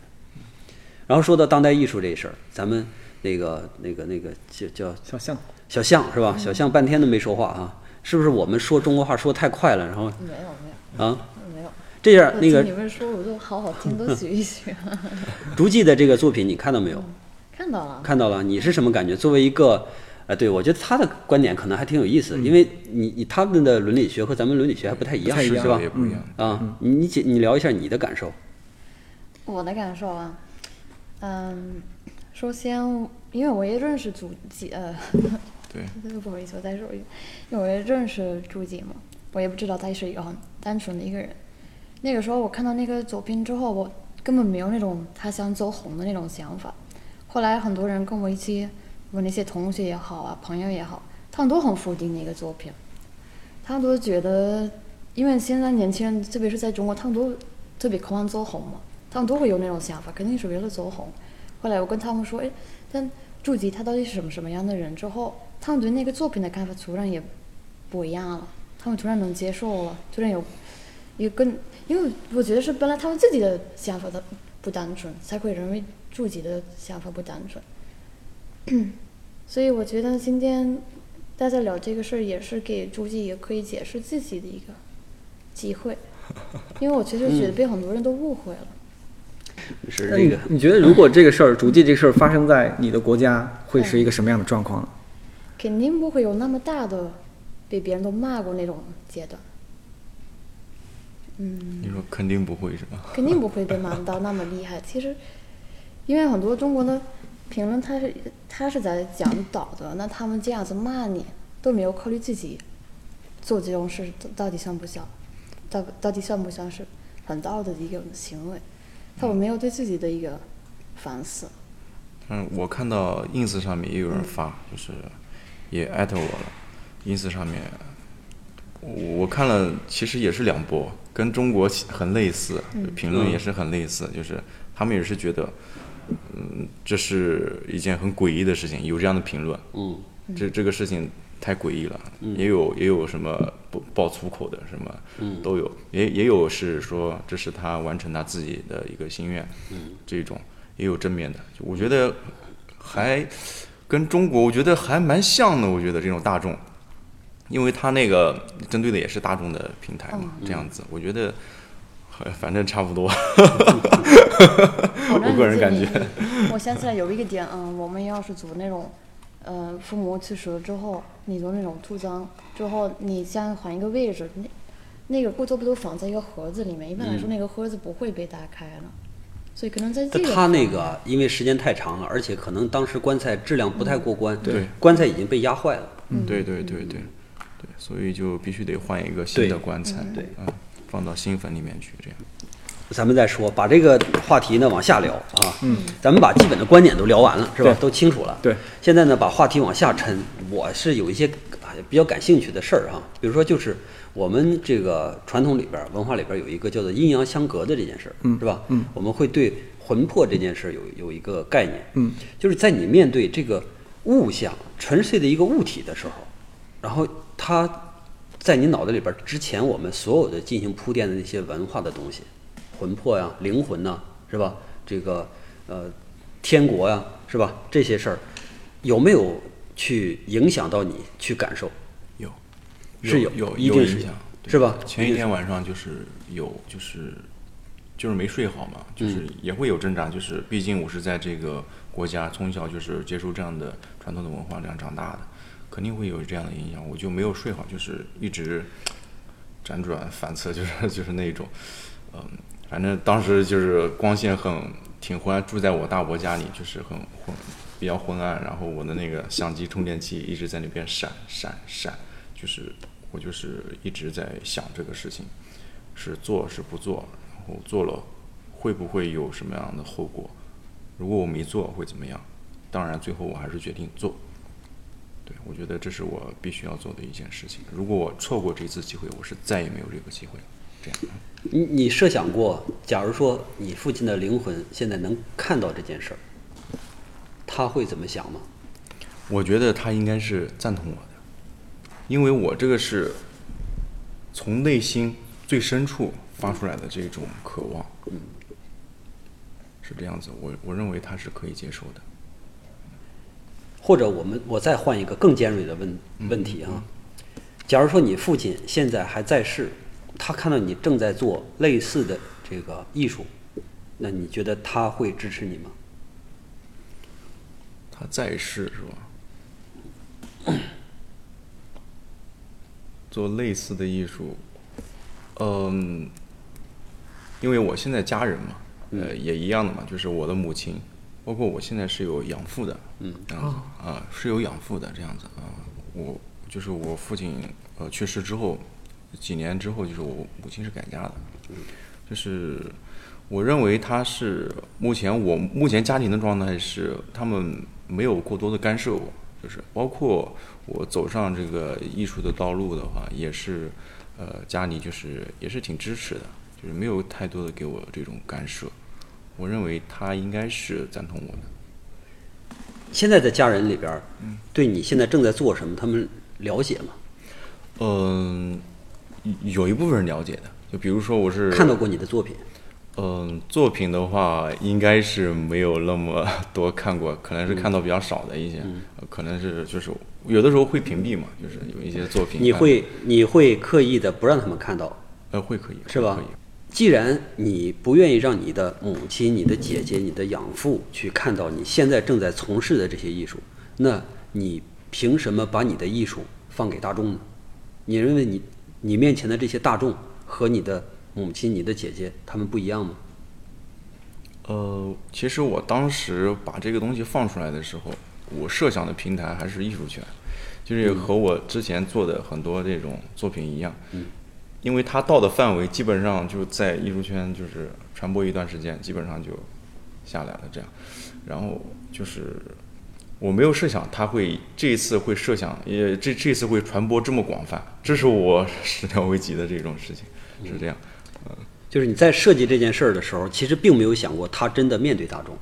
然后说到当代艺术这事儿，咱们那个那个那个叫叫小象，小象是吧？小象半天都没说话啊，是不是我们说中国话说太快了？然后没有没有啊，没有，这样那个听你们说，我就好好听，都学一学。竹记的这个作品你看到没有？看到了，看到了，你是什么感觉？作为一个，呃，对我觉得他的观点可能还挺有意思的，因为你你他们的伦理学和咱们伦理学还不太一样，一样是吧也？不一样。啊，你你解你聊一下你的感受。我的感受啊，嗯，首先因为我也认识朱姐，呃，对，不好意思，我再说一遍，因为我也认识朱姐嘛，我也不知道他是一个很单纯的一个人。那个时候我看到那个作品之后，我根本没有那种他想走红的那种想法。后来很多人跟我一起我那些同学也好啊，朋友也好，他们都很否定那个作品，他们都觉得，因为现在年轻人，特别是在中国，他们都特别渴望走红嘛，他们都会有那种想法，肯定是为了走红。后来我跟他们说，哎，但朱吉他到底是什么什么样的人？之后，他们对那个作品的看法突然也不一样了，他们突然能接受了，突然有一个更，因为我觉得是本来他们自己的想法的不单纯，才会认为朱吉的想法不单纯。所以我觉得今天大家聊这个事儿，也是给朱吉也可以解释自己的一个机会，因为我其实觉得被很多人都误会了。那是这个你你觉得如果这个事儿逐渐这个事儿发生在你的国家，会是一个什么样的状况呢？肯定不会有那么大的被别人都骂过那种阶段，嗯，你说肯定不会是吧？肯定不会被骂到那么厉害。其实，因为很多中国的评论，他是他是在讲道德，那他们这样子骂你，都没有考虑自己做这种事到底算不算，到到底算不算是很道德的一个行为，他们没有对自己的一个反思。嗯，我看到 ins 上面也有人发，就是也艾特我了。ins 上面，我我看了，其实也是两波，跟中国很类似，评论也是很类似，就是他们也是觉得，嗯，这是一件很诡异的事情，有这样的评论，嗯这这个事情太诡异了，也有也有什么爆爆粗口的，什么都有，也也有是说这是他完成他自己的一个心愿，这种也有正面的，我觉得还跟中国我觉得还蛮像的，我觉得这种大众，因为他那个针对的也是大众的平台嘛，这样子，我觉得呃反正差不多，我我个人感觉，我想起来有一个点，嗯，我们要是做那种，呃，父母去世了之后，你的那种土葬之后，你先换一个位置，那那个骨头不都放在一个盒子里面？一般来说，那个盒子不会被打开的，所以可能在这个他那个因为时间太长了，而且可能当时棺材质量不太过关，对棺材已经被压坏了。对对对对对，所以就必须得换一个新的棺材，对嗯，放到新坟里面去，这样。咱们再说，把这个话题呢往下聊啊。嗯，咱们把基本的观点都聊完了，是吧？都清楚了。对。现在呢，把话题往下沉，我是有一些啊比较感兴趣的事儿哈，比如说就是我们这个传统里边儿、文化里边儿有一个叫做阴阳相隔的这件事儿，嗯是吧？嗯。我们会对魂魄这件事儿有有一个概念，嗯，就是在你面对这个物象纯粹的一个物体的时候，然后它在你脑子里边儿之前，我们所有的进行铺垫的那些文化的东西，魂魄呀、灵魂呐、是吧？这个呃，天国呀，是吧？这些事儿有没有去影响到你去感受？有，是有有一定影响，是吧前一天晚上就是有，就是就是没睡好嘛，就是嗯也会有挣扎，就是毕竟我是在这个国家从小就是接受这样的传统的文化这样长大的，肯定会有这样的影响。我就没有睡好，就是一直辗转反侧，就是 就是那种，嗯，反正当时就是光线很挺昏暗，住在我大伯家里，就是很昏，比较昏暗。然后我的那个相机充电器一直在那边闪闪闪，就是我就是一直在想这个事情，是做是不做，然后做了会不会有什么样的后果？如果我没做会怎么样？当然最后我还是决定做。对，我觉得这是我必须要做的一件事情。如果我错过这次机会，我是再也没有这个机会了。这样，你你设想过，假如说你父亲的灵魂现在能看到这件事儿，他会怎么想吗？我觉得他应该是赞同我的，因为我这个是从内心最深处发出来的这种渴望，嗯，是这样子。我我认为他是可以接受的。或者我们我再换一个更尖锐的问问题啊，假如说你父亲现在还在世，他看到你正在做类似的这个艺术，那你觉得他会支持你吗？他在世是吧？做类似的艺术，嗯，因为我现在家人嘛，呃，也一样的嘛，就是我的母亲，包括我现在是有养父的，嗯，这样子啊，是有养父的这样子啊，我就是我父亲呃去世之后，几年之后，就是我母亲是改嫁的，就是我认为她是目前我目前家庭的状态是他们没有过多的干涉我，就是包括我走上这个艺术的道路的话，也是呃家里就是也是挺支持的，就是没有太多的给我这种干涉。我认为她应该是赞同我的。现在的家人里边儿，对你现在正在做什么，他们了解吗？嗯，有一部分人了解的，就比如说我是看到过你的作品，嗯，作品的话应该是没有那么多看过，可能是看到比较少的一些，嗯。可能是就是有的时候会屏蔽嘛，就是有一些作品你会你会刻意的不让他们看到，呃会可以是吧？既然你不愿意让你的母亲、你的姐姐、你的养父去看到你现在正在从事的这些艺术，那你凭什么把你的艺术放给大众呢？你认为你你面前的这些大众和你的母亲、你的姐姐他们不一样吗？呃，其实我当时把这个东西放出来的时候，我设想的平台还是艺术圈，就是和我之前做的很多这种作品一样，嗯。因为它到的范围基本上就在艺术圈就是传播一段时间，基本上就下来了这样，然后就是我没有设想它会这一次会设想，也这这次会传播这么广泛，这是我 始料未及的这种事情，是这样。就是你在设计这件事儿的时候，其实并没有想过他真的面对大众。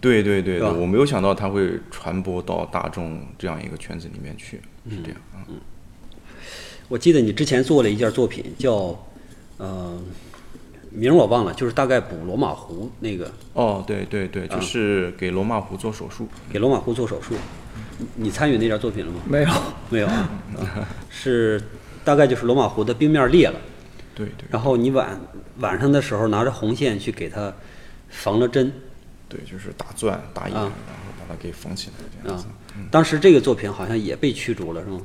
对对对对，我没有想到他会传播到大众这样一个圈子里面去，是这样嗯。我记得你之前做了一件作品叫，呃，名我忘了，就是大概补罗马湖那个，哦，对对啊对，就是给罗马湖做手术。给罗马湖做手术。你参与那件作品了吗？没有，没有 是大概就是罗马湖的冰面裂了，对对然后你晚晚上的时候拿着红线去给它缝了针对，就是打钻打眼，啊然后把它给缝起来这样啊子。。当时这个作品好像也被驱逐了，是吗？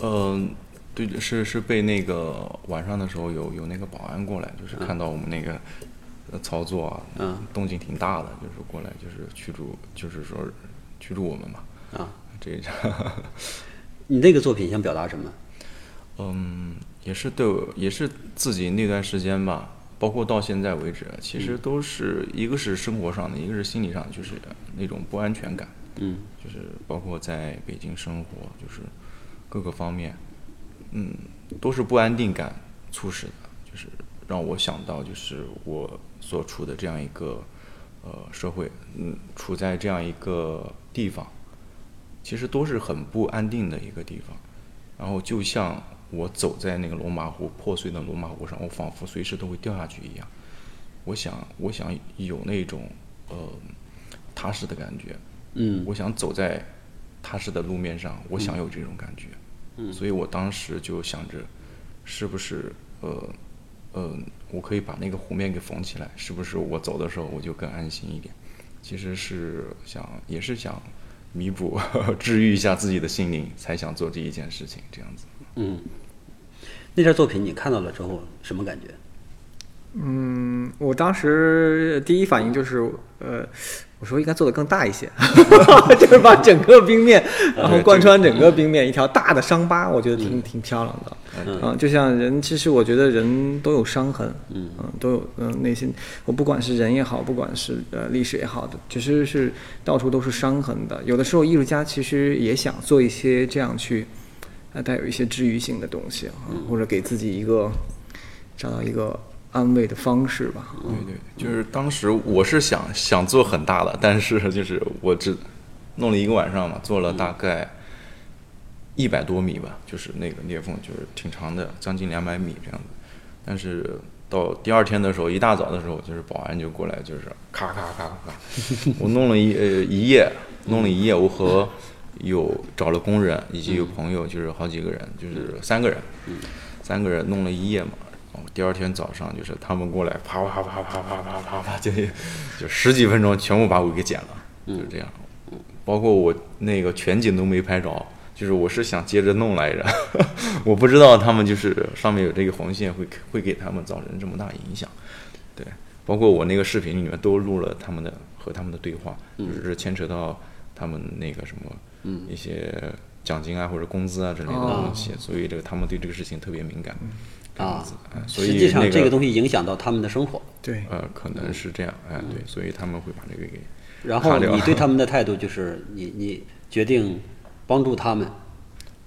嗯，对，是是被那个晚上的时候有有那个保安过来，就是看到我们那个呃操作啊，嗯动静挺大的，就是过来就是驱逐，就是说驱逐我们嘛。啊，这一场。你那个作品想表达什么？嗯，也是对我，也是自己那段时间吧，包括到现在为止，其实都是一个是生活上的，一个是心理上，就是那种不安全感，嗯就是包括在北京生活，就是各个方面，嗯，都是不安定感促使的，就是让我想到就是我所处的这样一个呃社会，嗯，处在这样一个地方，其实都是很不安定的一个地方。然后就像我走在那个罗马湖破碎的罗马湖上，我仿佛随时都会掉下去一样。我想，我想有那种呃踏实的感觉，嗯我想走在踏实的路面上，我想有这种感觉。所以我当时就想着，是不是呃呃，我可以把那个湖面给缝起来，是不是我走的时候我就更安心一点？其实是想，也是想弥补、治愈一下自己的心灵，才想做这一件事情，这样子。嗯，那件作品你看到了之后什么感觉？嗯，我当时第一反应就是，呃，我说应该做的更大一些，就是把整个冰面，然后贯穿整个冰面一条大的伤疤，我觉得挺挺漂亮的。嗯，就像人，其实我觉得人都有伤痕，嗯都有嗯内心，我不管是人也好，不管是呃历史也好的，其实是到处都是伤痕的。有的时候艺术家其实也想做一些这样去，呃带有一些治愈性的东西啊，或者给自己一个找到一个安慰的方式吧。对对，就是当时我是想想做很大的，但是就是我只弄了一个晚上嘛，做了大概一百多米吧，就是那个裂缝就是挺长的，将近两百米这样子。但是到第二天的时候，一大早的时候，就是保安就过来，就是咔咔咔咔咔，我弄了一呃一夜，弄了一夜，我和有找了工人以及有朋友，就是好几个人，就是三个人，三个人弄了一夜嘛。然后第二天早上就是他们过来，啪啪啪啪啪啪啪啪，就 就十几分钟全部把我给剪了，就是这样。包括我那个全景都没拍着，就是我是想接着弄来着，我不知道他们就是上面有这个红线会会给他们造成这么大影响。对，包括我那个视频里面都录了他们的和他们的对话，就是牵扯到他们那个什么，一些奖金啊或者工资啊之类的东西，所以这个他们对这个事情特别敏感。啊这样子，哎所以实际上这个东西影响到他们的生活，对，呃可能是这样，哎嗯对，所以他们会把这个给然后你对他们的 态度就是你你决定帮助他们，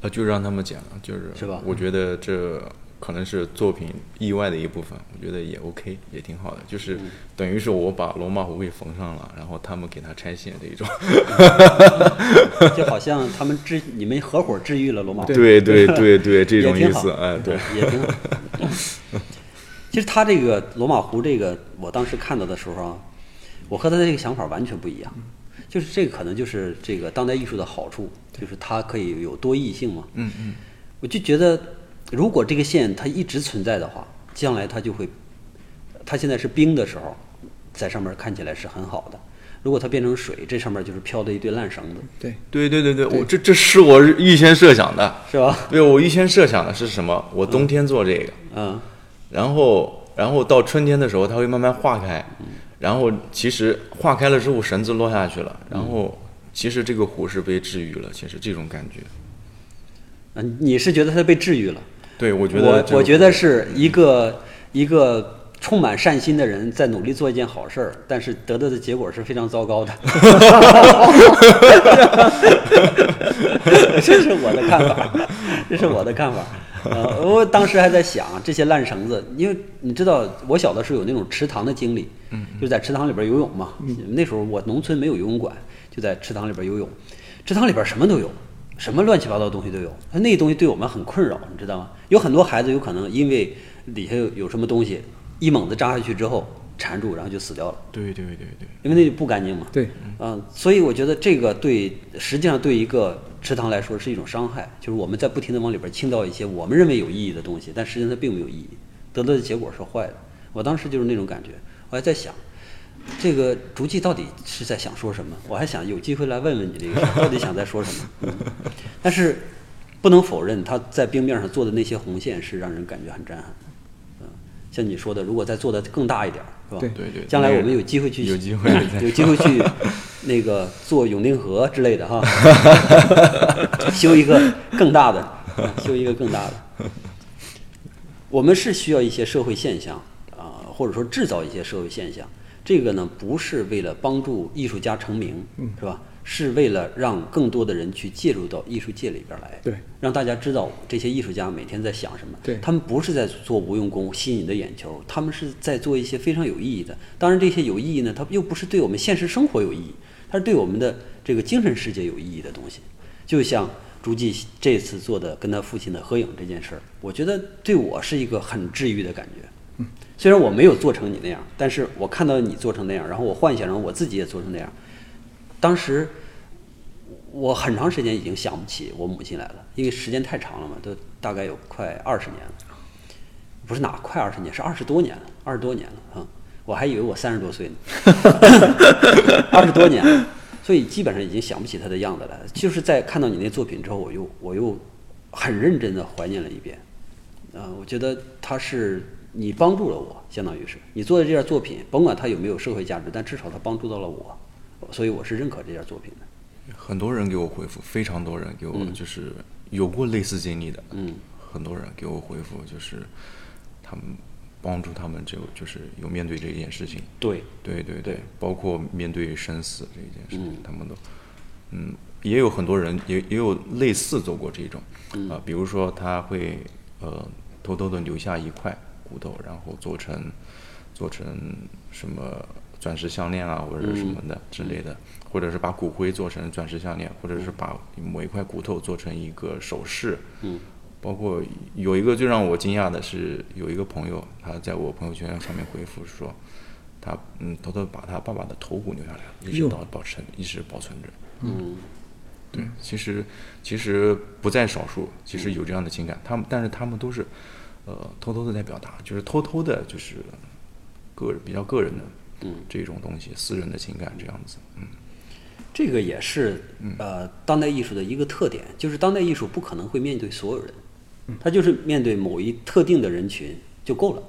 呃就让他们讲，就是是吧？我觉得这可能是作品意外的一部分，我觉得也 OK，也挺好的，就是嗯等于是我把罗马湖给缝上了，然后他们给它拆线这一种。就好像他们治你们合伙治愈了罗马湖，对对对对，这种意思，哎，对，也挺好。其实他这个罗马湖这个，我当时看到的时候啊，我和他的这个想法完全不一样。就是这个可能就是这个当代艺术的好处，就是它可以有多异性嘛。嗯嗯，我就觉得，如果这个线它一直存在的话，将来它就会，它现在是冰的时候，在上面看起来是很好的。如果它变成水，这上面就是飘的一堆烂绳子，对，对对对对，我这这是我预先设想的，是吧？对我预先设想的是什么？我冬天做这个，嗯，然后然后到春天的时候，它会慢慢化开，然后其实化开了之后，绳子落下去了，然后其实这个湖是被治愈了，其实这种感觉，嗯，你是觉得它被治愈了？对我觉得我我觉得是一个一个充满善心的人在努力做一件好事儿，但是得到的结果是非常糟糕的。这是我的看法，这是我的看法。呃，我当时还在想这些烂绳子，因为你知道，我小的时候有那种池塘的经历，就在池塘里边游泳嘛。那时候我农村没有游泳馆，就在池塘里边游泳。池塘里边什么都有，什么乱七八糟的东西都有。那个东西对我们很困扰，你知道吗？有很多孩子有可能因为底下有有什么东西，一猛子扎下去之后缠住，然后就死掉了。对对对对，因为那就不干净嘛。对，嗯、所以我觉得这个对，实际上对一个池塘来说是一种伤害，就是我们在不停的往里边倾倒一些我们认为有意义的东西，但实际上它并没有意义，得到的结果是坏的。我当时就是那种感觉，我还在想，这个竹记到底是在想说什么？我还想有机会来问问你这个事儿，到底想在说什么？嗯，但是不能否认他在冰面上做的那些红线是让人感觉很震撼。嗯，像你说的，如果再做的更大一点，是吧？对对对将来我们有机会去，有机会 再有机会去那个做永定河之类的哈，修一个更大的，啊修一个更大的。我们是需要一些社会现象啊、或者说制造一些社会现象。这个呢，不是为了帮助艺术家成名，是吧？是为了让更多的人去介入到艺术界里边来，对，让大家知道这些艺术家每天在想什么。对他们不是在做无用功吸引你的眼球，他们是在做一些非常有意义的。当然，这些有意义呢，它又不是对我们现实生活有意义，它是对我们的这个精神世界有意义的东西。就像朱记这次做的跟他父亲的合影这件事儿，我觉得对我是一个很治愈的感觉。虽然我没有做成你那样，但是我看到你做成那样，然后我幻想着我自己也做成那样。当时我很长时间已经想不起我母亲来了，因为时间太长了嘛，都大概有快二十年了。不是哪快二十年，是二十多年了，二十多年了啊！我还以为我三十多岁呢，二十多年了，所以基本上已经想不起她的样子来了。就是在看到你那作品之后，我又我又很认真的怀念了一遍。啊、我觉得他是你帮助了我，相当于是你做的这件作品，甭管它有没有社会价值，但至少它帮助到了我，所以我是认可这件作品的。很多人给我回复，非常多人给我就是有过类似经历的，嗯，很多人给我回复，就是他们帮助他们就就是有面对这件事情，对，对对对包括面对生死这一件事情，嗯。他们都，嗯，也有很多人也也有类似做过这种，嗯。啊、比如说他会呃偷偷的留下一块骨头，然后做成做成什么钻石项链啊，或者什么的之类的，或者是把骨灰做成钻石项链，或者是把某一块骨头做成一个首饰，嗯，包括有一个最让我惊讶的是，有一个朋友他在我朋友圈上面回复说，他嗯偷偷把他爸爸的头骨留下来了，一直哟。到保存一直保存着。嗯。对，其实其实不在少数，其实有这样的情感，他们但是他们都是呃偷偷的在表达，就是偷偷的，就是个人比较个人的嗯这种东西，私人的情感这样子。嗯，这个也是呃当代艺术的一个特点，就是当代艺术不可能会面对所有人，它就是面对某一特定的人群就够了。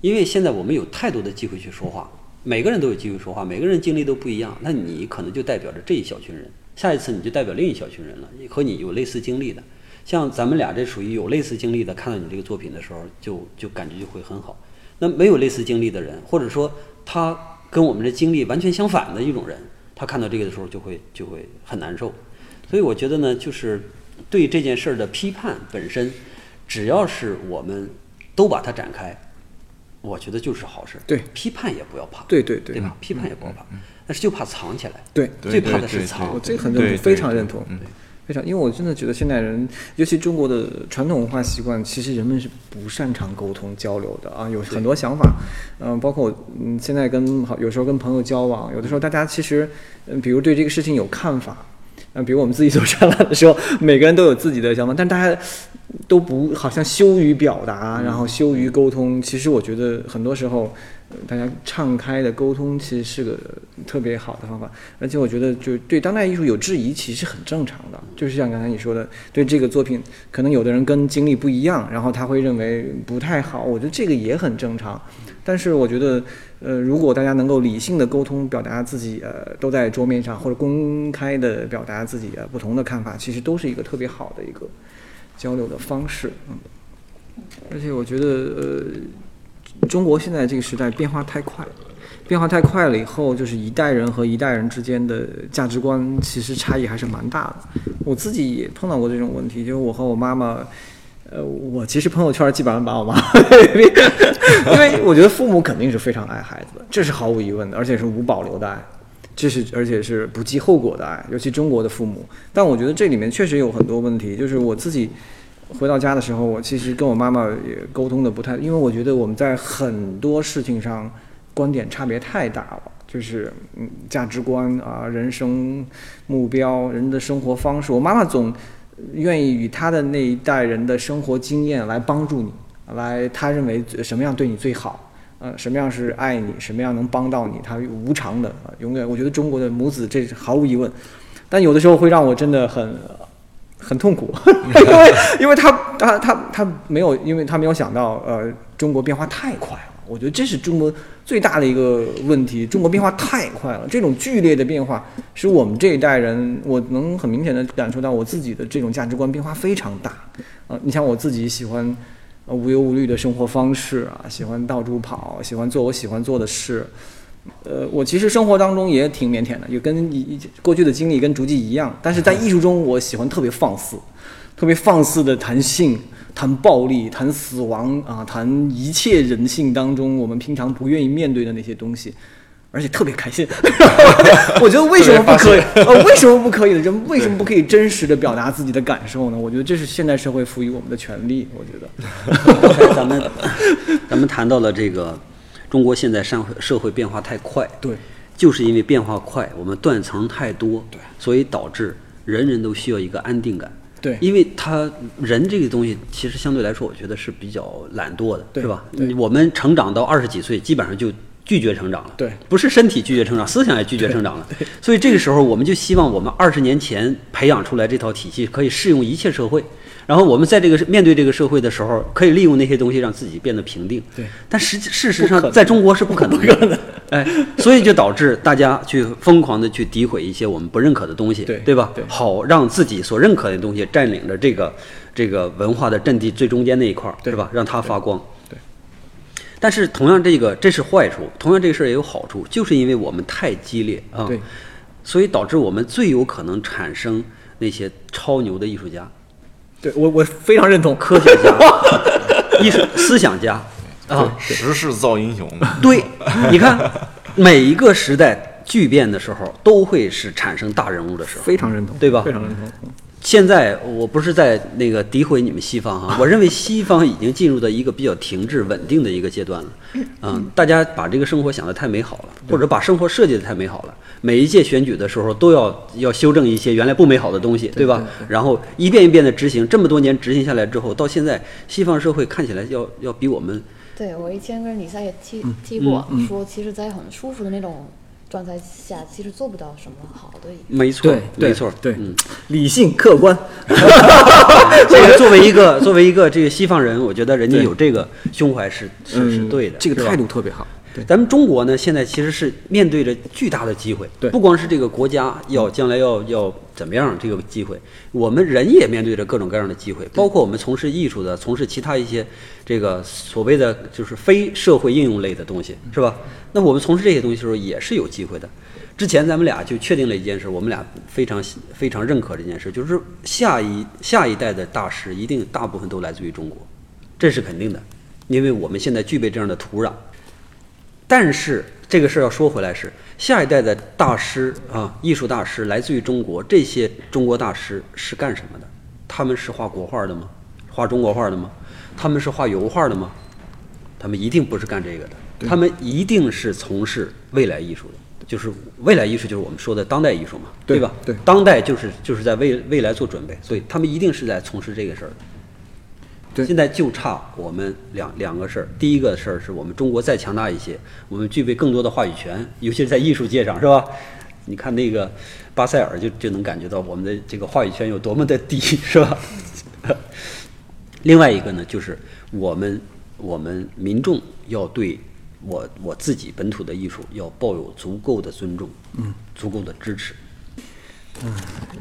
因为现在我们有太多的机会去说话，每个人都有机会说话，每个人经历都不一样，那你可能就代表着这一小群人，下一次你就代表另一小群人了，和你有类似经历的。像咱们俩这属于有类似经历的，看到你这个作品的时候，就就感觉就会很好。那没有类似经历的人，或者说他跟我们的经历完全相反的一种人，他看到这个的时候就会就会很难受。所以我觉得呢，就是对这件事儿的批判本身，只要是我们都把它展开，我觉得就是好事。对批判也不要怕。对对对对吧？批判也不要怕，但是就怕藏起来。对，最怕的对对是藏我。这个很认同，对对非常认同嗯，非常，因为我真的觉得现代人，尤其中国的传统文化习惯，其实人们是不擅长沟通交流的啊，有很多想法，嗯、包括我嗯现在跟好有时候跟朋友交往，有的时候大家其实嗯，比如对这个事情有看法。嗯，比如我们自己做展览的时候，每个人都有自己的想法，但大家都不好像羞于表达，然后羞于沟通。其实我觉得很多时候，呃大家敞开的沟通其实是个特别好的方法。而且我觉得，就对当代艺术有质疑，其实很正常的。就是像刚才你说的，对这个作品，可能有的人跟经历不一样，然后他会认为不太好。我觉得这个也很正常。但是我觉得，呃，如果大家能够理性的沟通，表达自己，呃，都在桌面上或者公开的表达自己呃不同的看法，其实都是一个特别好的一个交流的方式。嗯，而且我觉得，呃，中国现在这个时代变化太快，变化太快了以后，就是一代人和一代人之间的价值观其实差异还是蛮大的。我自己也碰到过这种问题，就是我和我妈妈。呃，我其实朋友圈基本上把我妈，因为我觉得父母肯定是非常爱孩子的，这是毫无疑问的，而且是无保留的爱，这是而且是不计后果的爱，尤其中国的父母。但我觉得这里面确实有很多问题，就是我自己回到家的时候，我其实跟我妈妈也沟通的不太，因为我觉得我们在很多事情上观点差别太大了。就是嗯，价值观啊，人生目标，人的生活方式。我妈妈总愿意以她的那一代人的生活经验来帮助你，来她认为什么样对你最好，呃，什么样是爱你，什么样能帮到你，她无偿的啊，永远。我觉得中国的母子这是毫无疑问，但有的时候会让我真的很很痛苦，因为因为他他他他没有，因为他没有想到，呃，中国变化太快。我觉得这是中国最大的一个问题，中国变化太快了，这种剧烈的变化使我们这一代人，我能很明显的感受到我自己的这种价值观变化非常大。啊、你像我自己喜欢无忧无虑的生活方式啊，喜欢到处跑，喜欢做我喜欢做的事。呃，我其实生活当中也挺腼腆的，也跟过去的经历跟竹记一样，但是在艺术中，我喜欢特别放肆，特别放肆的谈性、谈暴力、谈死亡啊，谈一切人性当中我们平常不愿意面对的那些东西，而且特别开心。我觉得为什么不可以？呃，为什么不可以呢？人为什么不可以真实的表达自己的感受呢？我觉得这是现代社会赋予我们的权利。我觉得，咱们咱们谈到了这个中国现在社会社会变化太快，对，就是因为变化快，我们断层太多，对，所以导致人人都需要一个安定感。对因为他人这个东西其实相对来说，我觉得是比较懒惰的，是吧？我们成长到二十几岁，基本上就拒绝成长了，对不是身体拒绝成长，思想也拒绝成长了。所以这个时候，我们就希望我们二十年前培养出来这套体系可以适用一切社会。然后我们在这个面对这个社会的时候，可以利用那些东西让自己变得平定。对，但实际事实上，在中国是不可能的。哎，所以就导致大家去疯狂的去诋毁一些我们不认可的东西，对对吧？对好让自己所认可的东西占领着这个这个文化的阵地最中间那一块儿，对是吧？让它发光。对。但是同样，这个这是坏处，同样这个事儿也有好处，就是因为我们太激烈啊，对，所以导致我们最有可能产生那些超牛的艺术家、对我我非常认同科学家、艺术思想家啊，时势造英雄，对，你看每一个时代巨变的时候，都会是产生大人物的时候。非常认同，对吧非常认同。嗯现在我不是在那个诋毁你们西方哈，我认为西方已经进入到一个比较停滞稳定的一个阶段了。嗯，大家把这个生活想得太美好了，或者把生活设计得太美好了。每一届选举的时候都要要修正一些原来不美好的东西，对吧？然后一遍一遍的执行，这么多年执行下来之后，到现在西方社会看起来要要比我们对我以前跟李赛也提嗯提过，说其实，在很舒服的那种状态下，其实做不到什么好的。没错对，没错，对嗯。理性客观，这个作为一个作为一个这个西方人，我觉得人家有这个胸怀是是是嗯对的，这个态度特别好。对，咱们中国呢，现在其实是面对着巨大的机会，对不光是这个国家要将来要要怎么样这个机会？我们人也面对着各种各样的机会，包括我们从事艺术的，从事其他一些这个所谓的就是非社会应用类的东西，是吧？那我们从事这些东西的时候也是有机会的。之前咱们俩就确定了一件事，我们俩非常非常认可这件事，就是下一下一代的大师一定大部分都来自于中国，这是肯定的，因为我们现在具备这样的土壤。但是这个事儿要说回来是，下一代的大师啊，艺术大师来自于中国，这些中国大师是干什么的？他们是画国画的吗？画中国画的吗？他们是画油画的吗？他们一定不是干这个的，他们一定是从事未来艺术的，就是未来艺术就是我们说的当代艺术嘛，对吧？对当代就是就是在未未来做准备，所以他们一定是在从事这个事儿的。对现在就差我们两两个事儿。第一个事儿是我们中国再强大一些，我们具备更多的话语权，尤其是在艺术界上，是吧？你看那个巴塞尔就就能感觉到我们的这个话语权有多么的低，是吧？另外一个呢，就是我们我们民众要对我我自己本土的艺术要抱有足够的尊重，嗯，足够的支持。嗯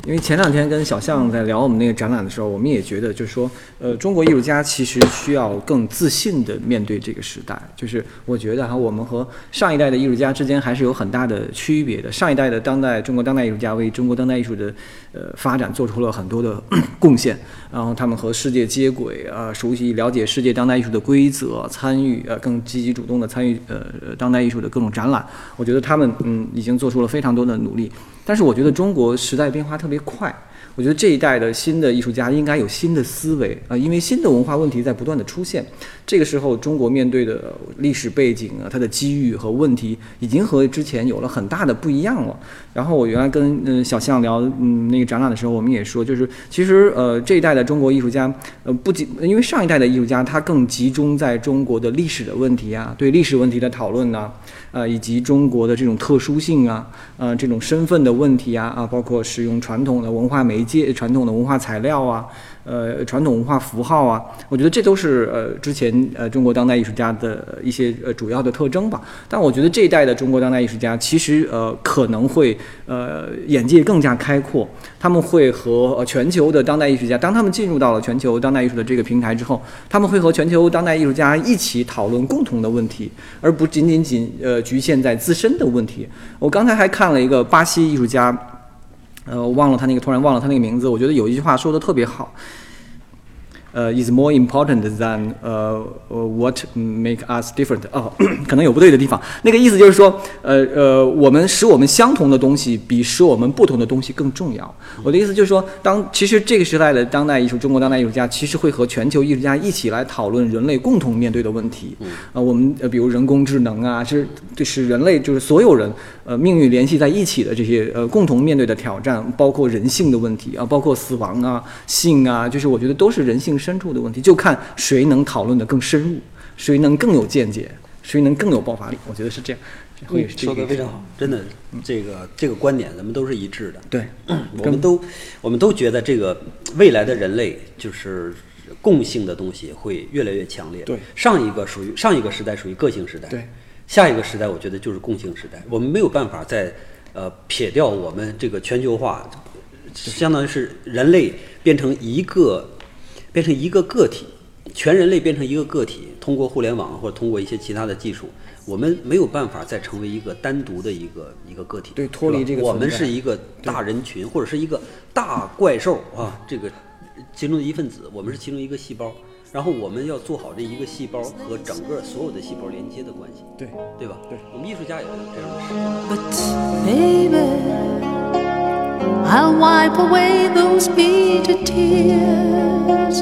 因为前两天跟小象在聊我们那个展览的时候，我们也觉得，就是说，呃，中国艺术家其实需要更自信的面对这个时代。就是我觉得哈，我们和上一代的艺术家之间还是有很大的区别的。上一代的当代中国当代艺术家为中国当代艺术的呃发展做出了很多的 贡献，然后他们和世界接轨啊、熟悉了解世界当代艺术的规则，参与呃更积极主动的参与呃呃当代艺术的各种展览。我觉得他们嗯已经做出了非常多的努力。但是我觉得中国时代变化特别快，我觉得这一代的新的艺术家应该有新的思维啊、因为新的文化问题在不断的出现。这个时候，中国面对的历史背景啊，它的机遇和问题已经和之前有了很大的不一样了。然后我原来跟嗯小象聊嗯那个展览的时候，我们也说，就是其实呃这一代的中国艺术家呃不仅因为上一代的艺术家他更集中在中国的历史的问题啊，对历史问题的讨论呐、呃，以及中国的这种特殊性啊，呃，这种身份的问题啊，啊，包括使用传统的文化媒介、传统的文化材料啊，呃，传统文化符号啊，我觉得这都是呃之前呃中国当代艺术家的一些呃主要的特征吧。但我觉得这一代的中国当代艺术家其实呃可能会呃眼界更加开阔，他们会和呃全球的当代艺术家，当他们进入到了全球当代艺术的这个平台之后，他们会和全球当代艺术家一起讨论共同的问题，而不仅仅仅呃局限在自身的问题。我刚才还看了一个巴西艺术家，呃，忘了他那个，突然忘了他那个名字。我觉得有一句话说的特别好，呃，is more important than 呃、what make us different。哦，可能有不对的地方。那个意思就是说，呃呃，我们使我们相同的东西比使我们不同的东西更重要。我的意思就是说，当其实这个时代的当代艺术，中国当代艺术家其实会和全球艺术家一起来讨论人类共同面对的问题。呃，我们呃，比如人工智能啊，是这是人类就是所有人呃命运联系在一起的这些呃共同面对的挑战，包括人性的问题啊，包括死亡啊、性啊，就是我觉得都是人性深处的问题，就看谁能讨论的更深入，谁能更有见解，谁能更有爆发力。我觉得是这样，会这个说的非常好，真的，这个这个观点咱们都是一致的。对，我们都我们都觉得这个未来的人类就是共性的东西会越来越强烈。对上一个属于上一个时代属于个性时代，对，下一个时代我觉得就是共性时代。我们没有办法再呃撇掉我们这个全球化，相当于是人类变成一个变成一个个体，全人类变成一个个体，通过互联网或者通过一些其他的技术。我们没有办法再成为一个单独的一个一个个体，对脱离这个我们是一个大人群，或者是一个大怪兽啊，这个其中的一份子，我们是其中一个细胞。然后我们要做好这一个细胞和整个所有的细胞连接的关系，对对吧？对，我们艺术家也是这样的实验。But baby, I'll wipe away those bitter tears.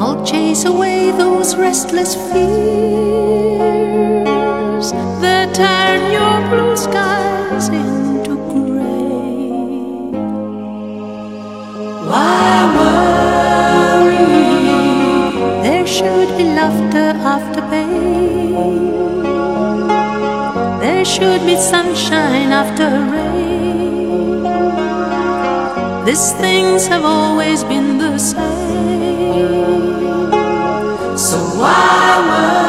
I'll chase away those restless fears that turn your blue skies into gray. Why worry? There should be laughter after pain. There should be sunshine after rain. These things have always been the same. So why were?